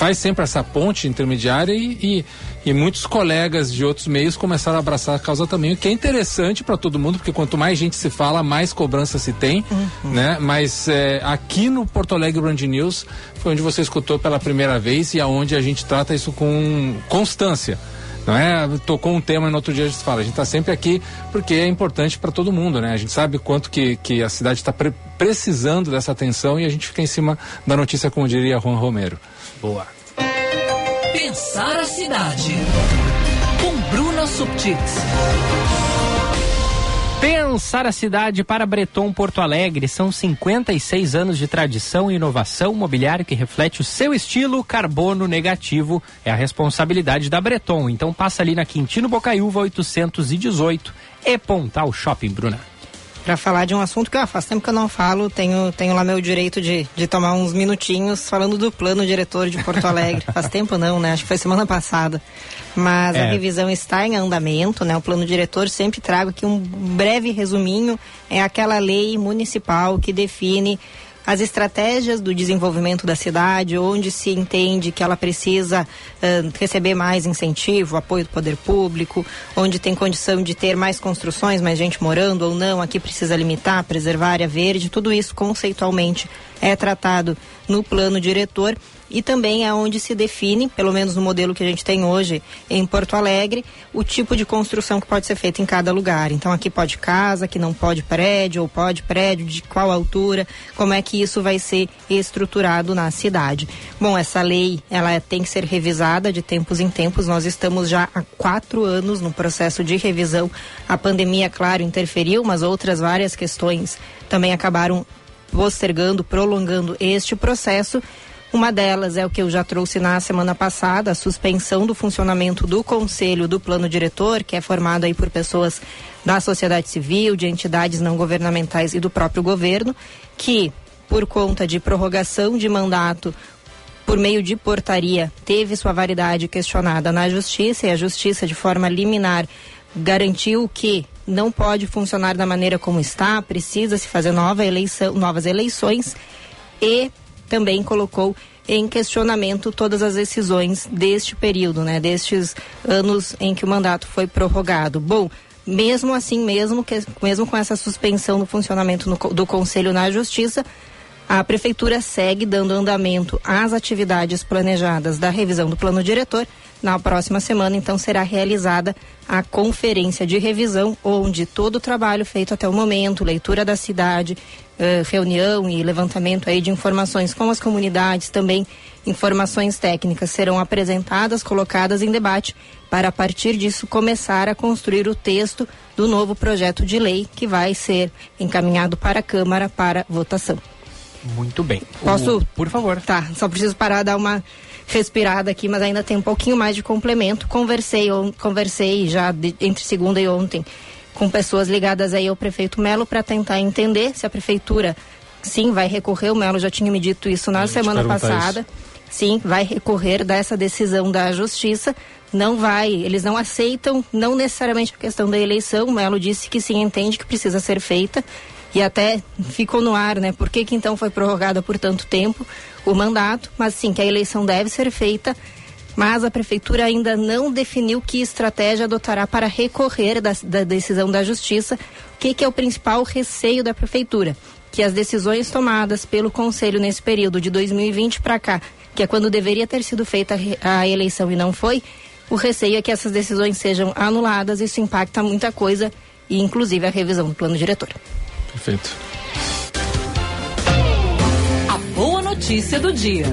faz sempre essa ponte intermediária e, e, e, muitos colegas de outros meios começaram a abraçar a causa também, o que é interessante para todo mundo, porque quanto mais gente se fala, mais cobrança se tem, uhum. né? Mas é, aqui no Porto Alegre Brand News foi onde você escutou pela primeira vez e aonde a gente trata isso com constância. Não é? Tocou um tema e no outro dia a gente fala. A gente está sempre aqui porque é importante para todo mundo, né? A gente sabe quanto que, que a cidade está pre precisando dessa atenção e a gente fica em cima da notícia, como diria Juan Romero. Boa. Pensar a cidade. Com Bruna Subtits. Pensar a cidade para Breton Porto Alegre são 56 anos de tradição e inovação mobiliário que reflete o seu estilo carbono negativo. É a responsabilidade da Breton. Então passa ali na Quintino Bocaiúva 818 e Pontal Shopping, Bruna para falar de um assunto que faz tempo que eu não falo, tenho, tenho lá meu direito de, de tomar uns minutinhos falando do plano diretor de Porto Alegre. faz tempo não, né? Acho que foi semana passada. Mas é. a revisão está em andamento, né? O plano diretor sempre trago aqui um breve resuminho, é aquela lei municipal que define as estratégias do desenvolvimento da cidade, onde se entende que ela precisa uh, receber mais incentivo, apoio do poder público, onde tem condição de ter mais construções, mais gente morando ou não, aqui precisa limitar, preservar área verde, tudo isso conceitualmente é tratado no plano diretor e também é onde se define, pelo menos no modelo que a gente tem hoje em Porto Alegre, o tipo de construção que pode ser feita em cada lugar. Então aqui pode casa, aqui não pode prédio, ou pode prédio, de qual altura, como é que isso vai ser estruturado na cidade. Bom, essa lei ela tem que ser revisada de tempos em tempos. Nós estamos já há quatro anos no processo de revisão. A pandemia, claro, interferiu, mas outras várias questões também acabaram postergando, prolongando este processo. Uma delas é o que eu já trouxe na semana passada, a suspensão do funcionamento do conselho do plano diretor, que é formado aí por pessoas da sociedade civil, de entidades não governamentais e do próprio governo, que por conta de prorrogação de mandato por meio de portaria, teve sua validade questionada na justiça e a justiça de forma liminar garantiu que não pode funcionar da maneira como está, precisa se fazer nova eleição, novas eleições e também colocou em questionamento todas as decisões deste período, né, destes anos em que o mandato foi prorrogado. Bom, mesmo assim, mesmo, que, mesmo com essa suspensão do funcionamento no, do Conselho na Justiça, a Prefeitura segue dando andamento às atividades planejadas da revisão do plano diretor. Na próxima semana, então, será realizada a conferência de revisão, onde todo o trabalho feito até o momento, leitura da cidade, uh, reunião e levantamento aí de informações com as comunidades, também informações técnicas serão apresentadas, colocadas em debate, para a partir disso começar a construir o texto do novo projeto de lei que vai ser encaminhado para a Câmara para votação. Muito bem. Posso? O, por favor. Tá, só preciso parar dar uma respirada aqui, mas ainda tem um pouquinho mais de complemento. Conversei, on, conversei já de, entre segunda e ontem com pessoas ligadas aí ao prefeito Melo para tentar entender se a prefeitura sim vai recorrer. O Melo já tinha me dito isso na semana passada. Isso. Sim, vai recorrer dessa decisão da justiça. Não vai, eles não aceitam, não necessariamente a questão da eleição. O Melo disse que sim entende que precisa ser feita e até ficou no ar, né? Por que, que então foi prorrogada por tanto tempo o mandato? Mas sim, que a eleição deve ser feita, mas a prefeitura ainda não definiu que estratégia adotará para recorrer da, da decisão da justiça. O que, que é o principal receio da prefeitura? Que as decisões tomadas pelo conselho nesse período de 2020 para cá, que é quando deveria ter sido feita a eleição e não foi, o receio é que essas decisões sejam anuladas, isso impacta muita coisa e inclusive a revisão do plano diretor. Perfeito. A boa notícia do dia.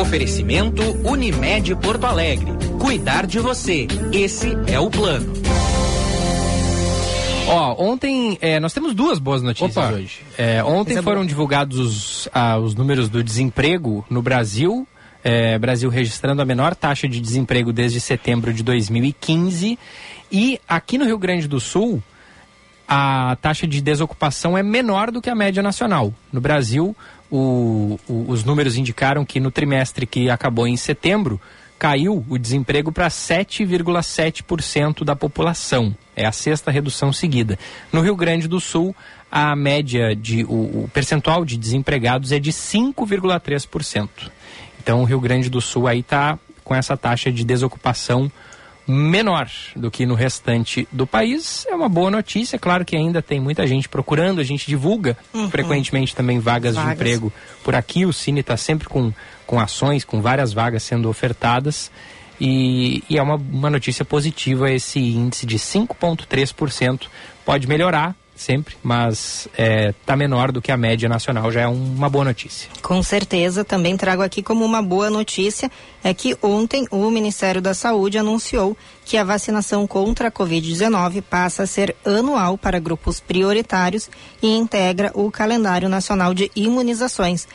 Oferecimento Unimed Porto Alegre. Cuidar de você. Esse é o plano. Ó, ontem é, nós temos duas boas notícias Opa. hoje. É, ontem é foram divulgados os, ah, os números do desemprego no Brasil. É, Brasil registrando a menor taxa de desemprego desde setembro de 2015. E aqui no Rio Grande do Sul, a taxa de desocupação é menor do que a média nacional. No Brasil, o, o, os números indicaram que no trimestre que acabou em setembro, caiu o desemprego para 7,7% da população. É a sexta redução seguida. No Rio Grande do Sul, a média de o, o percentual de desempregados é de 5,3%. Então, o Rio Grande do Sul aí está com essa taxa de desocupação menor do que no restante do país. É uma boa notícia, claro que ainda tem muita gente procurando, a gente divulga uhum. frequentemente também vagas, vagas, de emprego por aqui. O Cine está sempre com, com ações, com várias vagas sendo ofertadas. E, e é uma, uma notícia positiva esse índice de 5,3%. Pode melhorar, sempre, mas está é, menor do que a média nacional, já é uma boa notícia. Com certeza, também trago aqui como uma boa notícia é que ontem o Ministério da Saúde anunciou que a vacinação contra a Covid-19 passa a ser anual para grupos prioritários e integra o calendário nacional de imunizações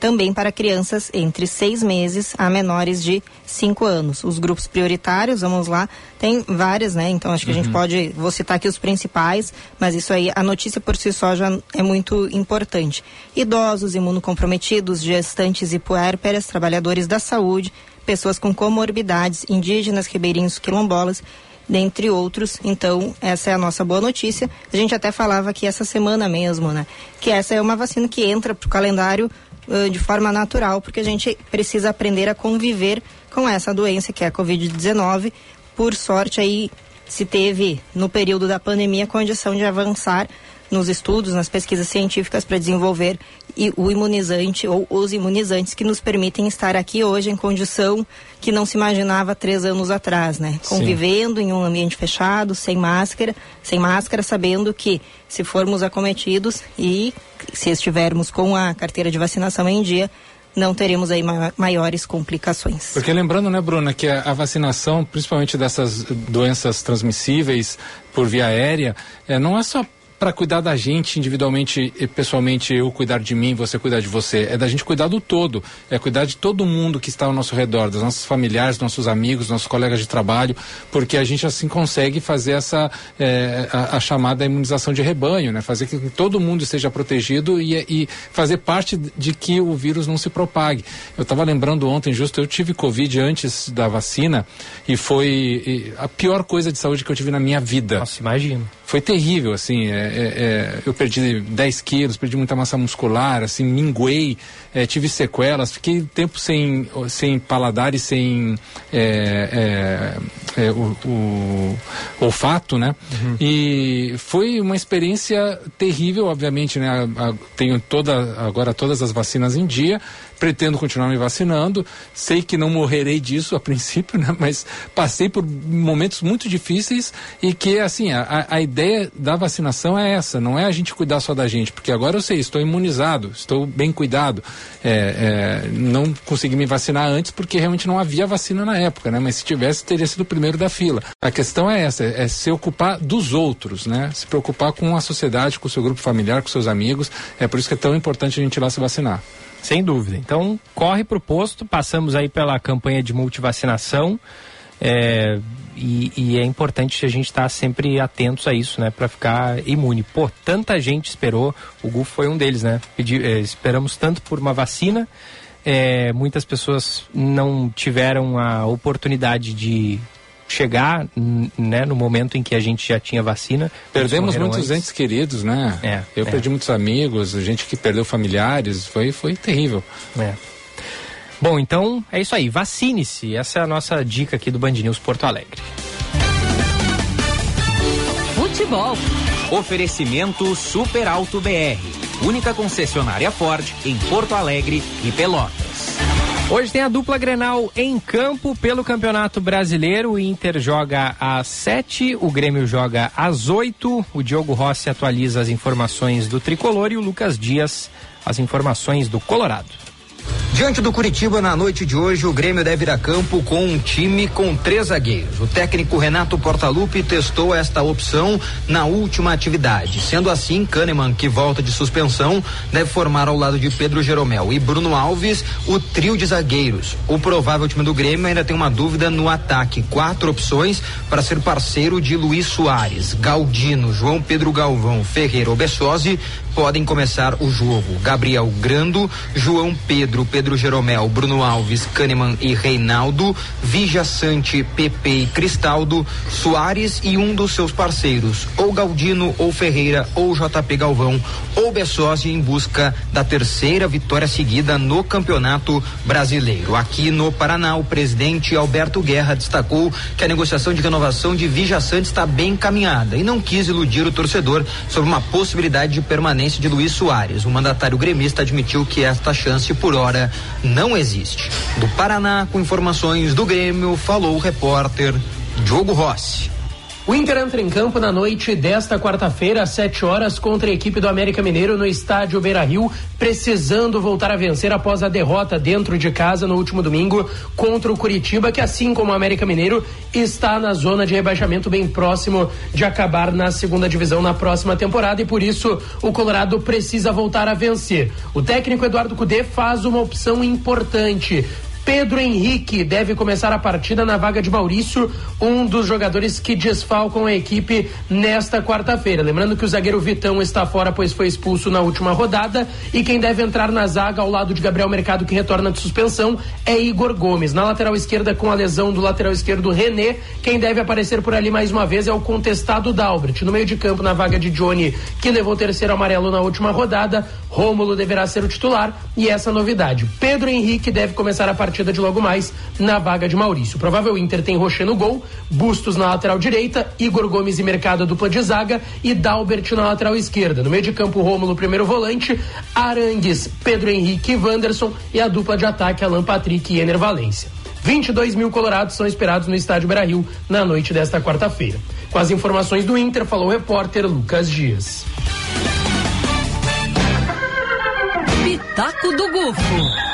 também para crianças entre seis meses a menores de cinco anos. Os grupos prioritários, vamos lá, tem várias, né? Então acho que uhum. a gente uhum. pode, vou citar aqui os principais, mas isso aí, a notícia por si só já é muito importante. Idosos, imunocomprometidos, gestantes e puérperas, trabalhadores da saúde, pessoas com comorbidades, indígenas, ribeirinhos, quilombolas, dentre outros. Então, essa é a nossa boa notícia. A gente até falava aqui essa semana mesmo, né? Que essa é uma vacina que entra para o calendário de forma natural, porque a gente precisa aprender a conviver com essa doença que é a Covid-19. Por sorte, aí se teve no período da pandemia condição de avançar nos estudos, nas pesquisas científicas para desenvolver o imunizante ou os imunizantes que nos permitem estar aqui hoje em condição que não se imaginava três anos atrás, né? Convivendo Sim. em um ambiente fechado, sem máscara, sem máscara, sabendo que se formos acometidos e se estivermos com a carteira de vacinação em dia, não teremos aí maiores complicações. Porque lembrando, né, Bruna, que a, a vacinação, principalmente dessas doenças transmissíveis por via aérea, é, não é só para cuidar da gente individualmente e pessoalmente, eu cuidar de mim, você cuidar de você. É da gente cuidar do todo. É cuidar de todo mundo que está ao nosso redor, dos nossos familiares, nossos amigos, nossos colegas de trabalho, porque a gente assim consegue fazer essa é, a, a, chamada imunização de rebanho, né? Fazer que todo mundo esteja protegido e, e fazer parte de que o vírus não se propague. Eu estava lembrando ontem, justo, eu tive Covid antes da vacina e foi a pior coisa de saúde que eu tive na minha vida. Nossa, imagino foi terrível, assim, é, é, é eu perdi 10 quilos, perdi muita massa muscular, assim, minguei, é, tive sequelas, fiquei tempo sem, sem paladar e sem é, é, o, o, olfato, né? Uhum. E foi uma experiência terrível, obviamente, né? A, a, tenho toda, agora todas as vacinas em dia, pretendo continuar me vacinando. Sei que não morrerei disso a princípio, né? Mas passei por momentos muito difíceis e que, assim, a, a ideia da vacinação é essa, não é a gente cuidar só da gente, porque agora eu sei, estou imunizado, estou bem cuidado. É, é, não consegui me vacinar antes porque realmente não havia vacina na época, né? Mas se tivesse, teria sido o primeiro da fila. A questão é essa, é se ocupar dos outros, né? Se preocupar com a sociedade, com o seu grupo familiar, com seus amigos. É por isso que é tão importante a gente ir lá se vacinar. Sem dúvida. Então, corre para o posto, passamos aí pela campanha de multivacinação. É, e, e, é importante a gente estar tá sempre atentos a isso, né? Para ficar imune. Pô, tanta gente esperou, o GUF foi um deles, né? Pedi, é, esperamos tanto por uma vacina, é, muitas pessoas não tiveram a oportunidade de chegar né, no momento em que a gente já tinha vacina. Perdemos muitos antes. entes queridos, né? É, Eu é. perdi muitos amigos, gente que perdeu familiares, foi, foi terrível. É. Bom, então é isso aí, vacine-se. Essa é a nossa dica aqui do Band News Porto Alegre. Futebol. Oferecimento Super Alto BR. Única concessionária Ford em Porto Alegre e Pelotas. Hoje tem a dupla Grenal em campo pelo Campeonato Brasileiro. O Inter joga às 7, o Grêmio joga às 8. O Diogo Rossi atualiza as informações do tricolor e o Lucas Dias as informações do Colorado. Diante do Curitiba, na noite de hoje, o Grêmio deve ir a campo com um time com três zagueiros. O técnico Renato Portaluppi testou esta opção na última atividade. Sendo assim, Kahneman, que volta de suspensão, deve formar ao lado de Pedro Jeromel e Bruno Alves o trio de zagueiros. O provável time do Grêmio ainda tem uma dúvida no ataque. Quatro opções para ser parceiro de Luiz Soares, Galdino, João Pedro Galvão, Ferreira ou Bessosi podem começar o jogo. Gabriel Grando, João Pedro, Pedro Jeromel, Bruno Alves, Kahneman e Reinaldo, Vija Sante, Pepe e Cristaldo, Soares e um dos seus parceiros, ou Galdino, ou Ferreira, ou JP Galvão, ou Bessosi em busca da terceira vitória seguida no Campeonato Brasileiro. Aqui no Paraná, o presidente Alberto Guerra destacou que a negociação de renovação de Vija Sante está bem encaminhada e não quis iludir o torcedor sobre uma possibilidade de permanência de Luiz Soares. O mandatário gremista admitiu que esta chance por hora não existe. Do Paraná, com informações do Grêmio, falou o repórter Diogo Rossi. O Inter entra em campo na noite desta quarta-feira, às 7 horas, contra a equipe do América Mineiro no estádio Beira Rio, precisando voltar a vencer após a derrota dentro de casa no último domingo contra o Curitiba, que, assim como o América Mineiro, está na zona de rebaixamento bem próximo de acabar na segunda divisão na próxima temporada e por isso o Colorado precisa voltar a vencer. O técnico Eduardo Cudê faz uma opção importante Pedro Henrique deve começar a partida na vaga de Maurício, um dos jogadores que desfalcam a equipe nesta quarta-feira. Lembrando que o zagueiro Vitão está fora, pois foi expulso na última rodada. E quem deve entrar na zaga ao lado de Gabriel Mercado, que retorna de suspensão, é Igor Gomes. Na lateral esquerda, com a lesão do lateral esquerdo René, quem deve aparecer por ali mais uma vez é o contestado Dalbert. No meio de campo, na vaga de Johnny, que levou o terceiro amarelo na última rodada, Rômulo deverá ser o titular. E essa novidade: Pedro Henrique deve começar a partida partida de logo mais na vaga de Maurício. Provável Inter tem Rocher no gol, Bustos na lateral direita, Igor Gomes e Mercado dupla de zaga e Dalbert na lateral esquerda. No meio de campo, Rômulo, primeiro volante, Arangues, Pedro Henrique e Wanderson e a dupla de ataque, Alan Patrick e Ener Valência. 22 mil colorados são esperados no estádio Brasil na noite desta quarta-feira. Com as informações do Inter, falou o repórter Lucas Dias. Pitaco do Gufo.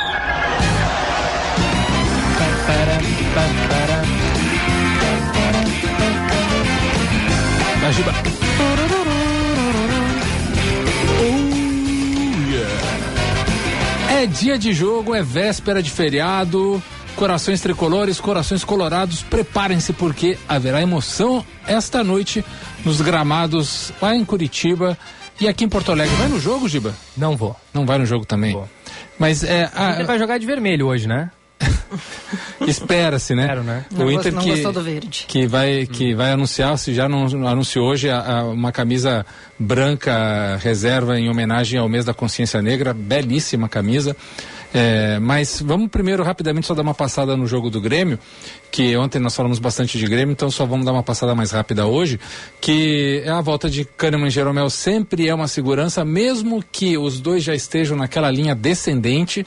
Ajuda. É dia de jogo, é véspera de feriado. Corações tricolores, corações colorados, preparem-se porque haverá emoção esta noite nos gramados lá em Curitiba e aqui em Porto Alegre. Vai no jogo, Giba? Não vou. Não vai no jogo também? Vou. Mas é. A... Ele vai jogar de vermelho hoje, né? Espera-se, né? Espero, né? O Inter não que, do verde. que vai que vai anunciar, se já não anunciou hoje a, a, uma camisa branca reserva em homenagem ao mês da consciência negra, belíssima camisa. É, mas vamos primeiro rapidamente só dar uma passada no jogo do Grêmio, que ontem nós falamos bastante de Grêmio, então só vamos dar uma passada mais rápida hoje, que é a volta de Kahneman e Jeromel sempre é uma segurança, mesmo que os dois já estejam naquela linha descendente,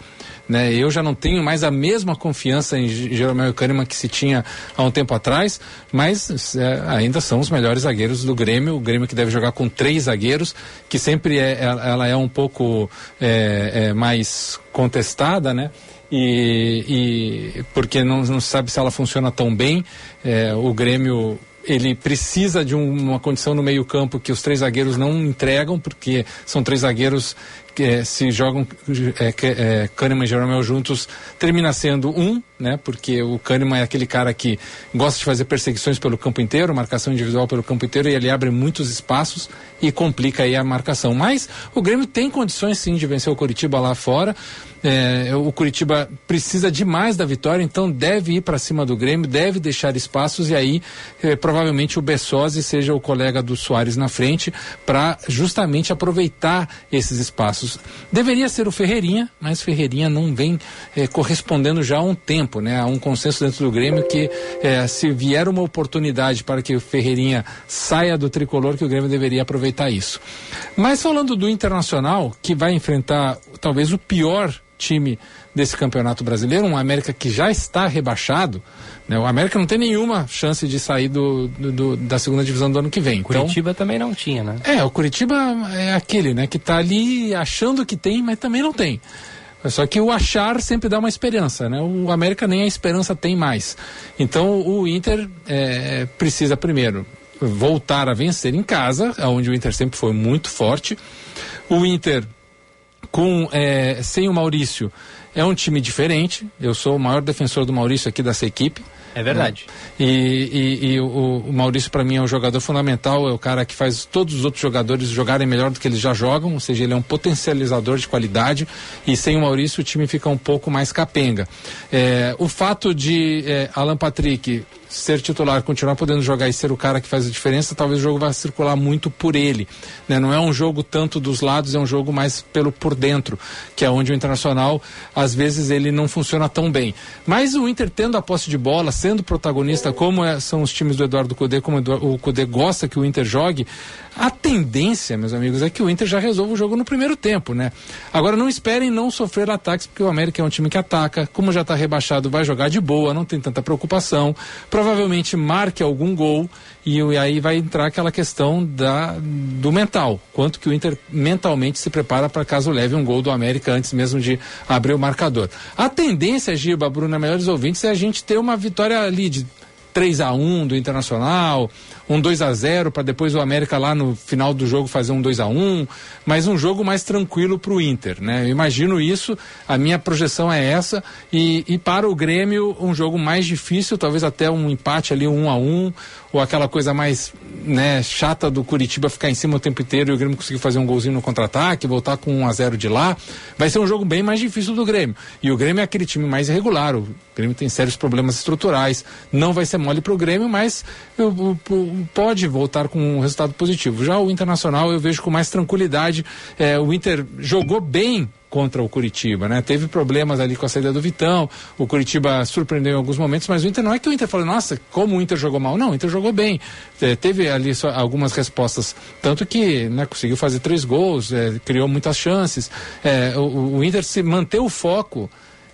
né? Eu já não tenho mais a mesma confiança em Jeromel e Kahneman que se tinha há um tempo atrás, mas é, ainda são os melhores zagueiros do Grêmio, o Grêmio que deve jogar com três zagueiros, que sempre é, ela é um pouco é, é mais contestada, né? E, e, porque não, não sabe se ela funciona tão bem. É, o Grêmio ele precisa de um, uma condição no meio campo que os três zagueiros não entregam, porque são três zagueiros que é, se jogam é, é, Kahneman e Jeromel juntos, termina sendo um, né? Porque o Kahneman é aquele cara que gosta de fazer perseguições pelo campo inteiro, marcação individual pelo campo inteiro, e ele abre muitos espaços e complica aí a marcação. Mas o Grêmio tem condições sim de vencer o Curitiba lá fora. É, o Curitiba precisa demais da vitória, então deve ir para cima do Grêmio, deve deixar espaços e aí é, provavelmente o Bessosi seja o colega do Soares na frente para justamente aproveitar esses espaços. Deveria ser o Ferreirinha, mas Ferreirinha não vem é, correspondendo já há um tempo, né? Há um consenso dentro do Grêmio que é, se vier uma oportunidade para que o Ferreirinha saia do tricolor, que o Grêmio deveria aproveitar isso. Mas falando do Internacional, que vai enfrentar talvez o pior time desse campeonato brasileiro, um América que já está rebaixado. Né? O América não tem nenhuma chance de sair do, do, do da segunda divisão do ano que vem. Então, Curitiba também não tinha, né? É, o Curitiba é aquele, né, que está ali achando que tem, mas também não tem. Só que o achar sempre dá uma esperança, né? O América nem a esperança tem mais. Então o Inter é, precisa primeiro voltar a vencer em casa, onde o Inter sempre foi muito forte. O Inter com é, sem o Maurício é um time diferente. Eu sou o maior defensor do Maurício aqui dessa equipe. É verdade. Né? E, e, e, o, o Maurício, para mim, é um jogador fundamental. É o cara que faz todos os outros jogadores jogarem melhor do que eles já jogam. Ou seja, ele é um potencializador de qualidade. E sem o Maurício, o time fica um pouco mais capenga. É, o fato de é, Alan Patrick ser titular, continuar podendo jogar e ser o cara que faz a diferença, talvez o jogo vá circular muito por ele. Né? Não é um jogo tanto dos lados, é um jogo mais pelo por dentro, que é onde o Internacional, às vezes, ele não funciona tão bem. Mas o Inter tendo a posse de bola, sendo protagonista, como é, são os times do Eduardo Cudê, como o Cudê gosta que o Inter jogue, a tendência, meus amigos, é que o Inter já resolva o jogo no primeiro tempo, né? Agora não esperem não sofrer ataques, porque o América é um time que ataca, como já está rebaixado, vai jogar de boa, não tem tanta preocupação provavelmente marque algum gol e, aí vai entrar aquela questão da, do mental. Quanto que o Inter mentalmente se prepara para caso leve um gol do América antes mesmo de abrir o marcador. A tendência, Giba, Bruna, melhores ouvintes, é a gente ter uma vitória ali de 3 a 1 do Internacional, um 2 a 0 para depois o América lá no final do jogo fazer um 2 a 1 mas um jogo mais tranquilo para o Inter, né? Eu imagino isso, a minha projeção é essa e, e, para o Grêmio um jogo mais difícil, talvez até um empate ali, um 1 a 1 ou aquela coisa mais né, chata do Curitiba ficar em cima o tempo inteiro e o Grêmio conseguir fazer um golzinho no contra-ataque, voltar com 1 a 0 de lá, vai ser um jogo bem mais difícil do Grêmio. E o Grêmio é aquele time mais irregular, o Grêmio tem sérios problemas estruturais, não vai ser mole para o Grêmio, mas eu, eu, pode voltar com um resultado positivo. Já o Internacional eu vejo com mais tranquilidade. É, o Inter jogou bem contra o Curitiba, né? Teve problemas ali com a saída do Vitão, o Curitiba surpreendeu em alguns momentos, mas o Inter não é que o Inter falou, nossa, como o Inter jogou mal. Não, o Inter jogou bem. É, teve ali só algumas respostas, tanto que né, conseguiu fazer três gols, é, criou muitas chances. É, o, o, Inter se manteve o foco.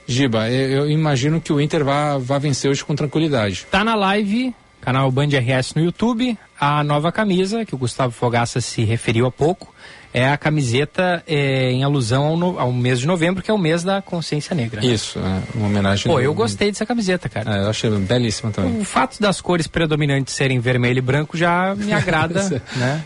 Giba, eu, eu imagino que o Inter vá, vá vencer hoje com tranquilidade. Tá na live canal Band RS no YouTube, a nova camisa, que o Gustavo Fogaça se referiu há pouco, é a camiseta é, em alusão ao, no, ao, mês de novembro, que é o mês da consciência negra. Né? Isso, é uma homenagem. Pô, eu gostei dessa camiseta, cara. É, eu achei belíssima também. O fato das cores predominantes serem vermelho e branco já me agrada, né?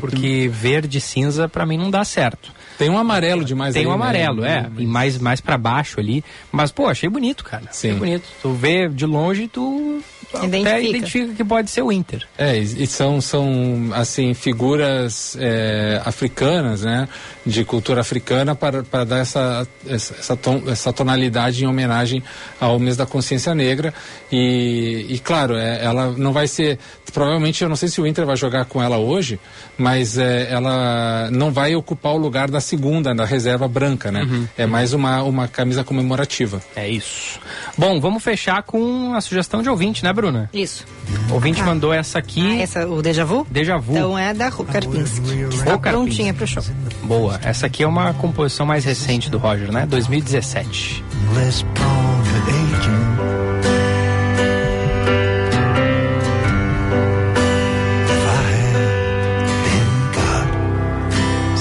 Porque verde e cinza para mim não dá certo. Tem um amarelo demais Tem um né? amarelo, né? é. E mais, mais para baixo ali. Mas, pô, achei bonito, cara. Sim. Achei bonito. Tu vê de longe, tu identifica. até identifica que pode ser o Inter. É, e são, são assim, figuras é, africanas, né? De cultura africana para, para dar essa, essa, ton, essa tonalidade em homenagem ao mês da consciência negra. E, e claro, é, ela não vai ser. Provavelmente, eu não sei se o Inter vai jogar com ela hoje, mas é, ela não vai ocupar o lugar da segunda, da reserva branca, né? Uhum. É mais uma, uma camisa comemorativa. É isso. Bom, vamos fechar com a sugestão de ouvinte, né, Bruna? Isso. O ouvinte ah. mandou essa aqui. Ah, essa, o Deja Vu? Deja Vu. Então é da Karpinski. Está prontinha pro show. Boa. Essa aqui é uma composição mais recente do Roger, né? 2017.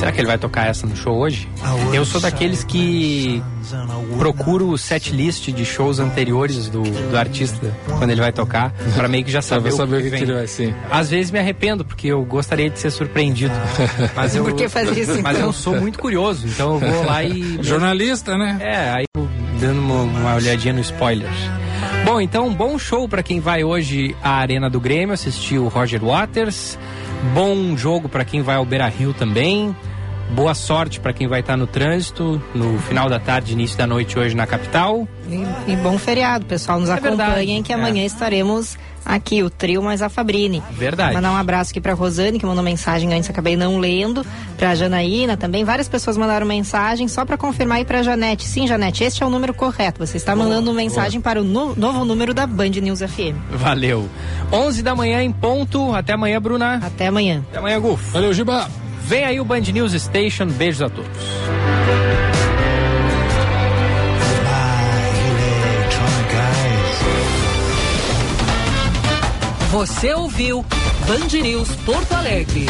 Será que ele vai tocar essa no show hoje? Eu sou daqueles que procuro o set list de shows anteriores do, do artista quando ele vai tocar, para meio que já saber, saber o que, que, ele vai ser. Às vezes me arrependo, porque eu gostaria de ser surpreendido. Mas eu, Por que fazer isso? Mas então? eu sou muito curioso, então eu vou lá e. Jornalista, né? É, aí dando uma, uma olhadinha no spoiler. Bom, então, bom show para quem vai hoje à Arena do Grêmio assistir o Roger Waters. Bom jogo para quem vai ao Beira Rio também. Boa sorte para quem vai estar tá no trânsito no final da tarde, início da noite hoje na capital. E, e bom feriado, pessoal. Nos é acompanhem que amanhã é. estaremos aqui, o trio mais a Fabrini. Verdade. Mandar um abraço aqui para Rosane, que mandou mensagem antes, acabei não lendo. Para Janaína também. Várias pessoas mandaram mensagem só para confirmar aí para Janete. Sim, Janete, este é o número correto. Você está mandando boa, mensagem boa. para o no, novo número da Band News FM. Valeu. 11 da manhã em ponto. Até amanhã, Bruna. Até amanhã. Até amanhã, Guf. Valeu, Giba. Vem aí o Band News Station. Beijos a todos. Você ouviu Band News Porto Alegre.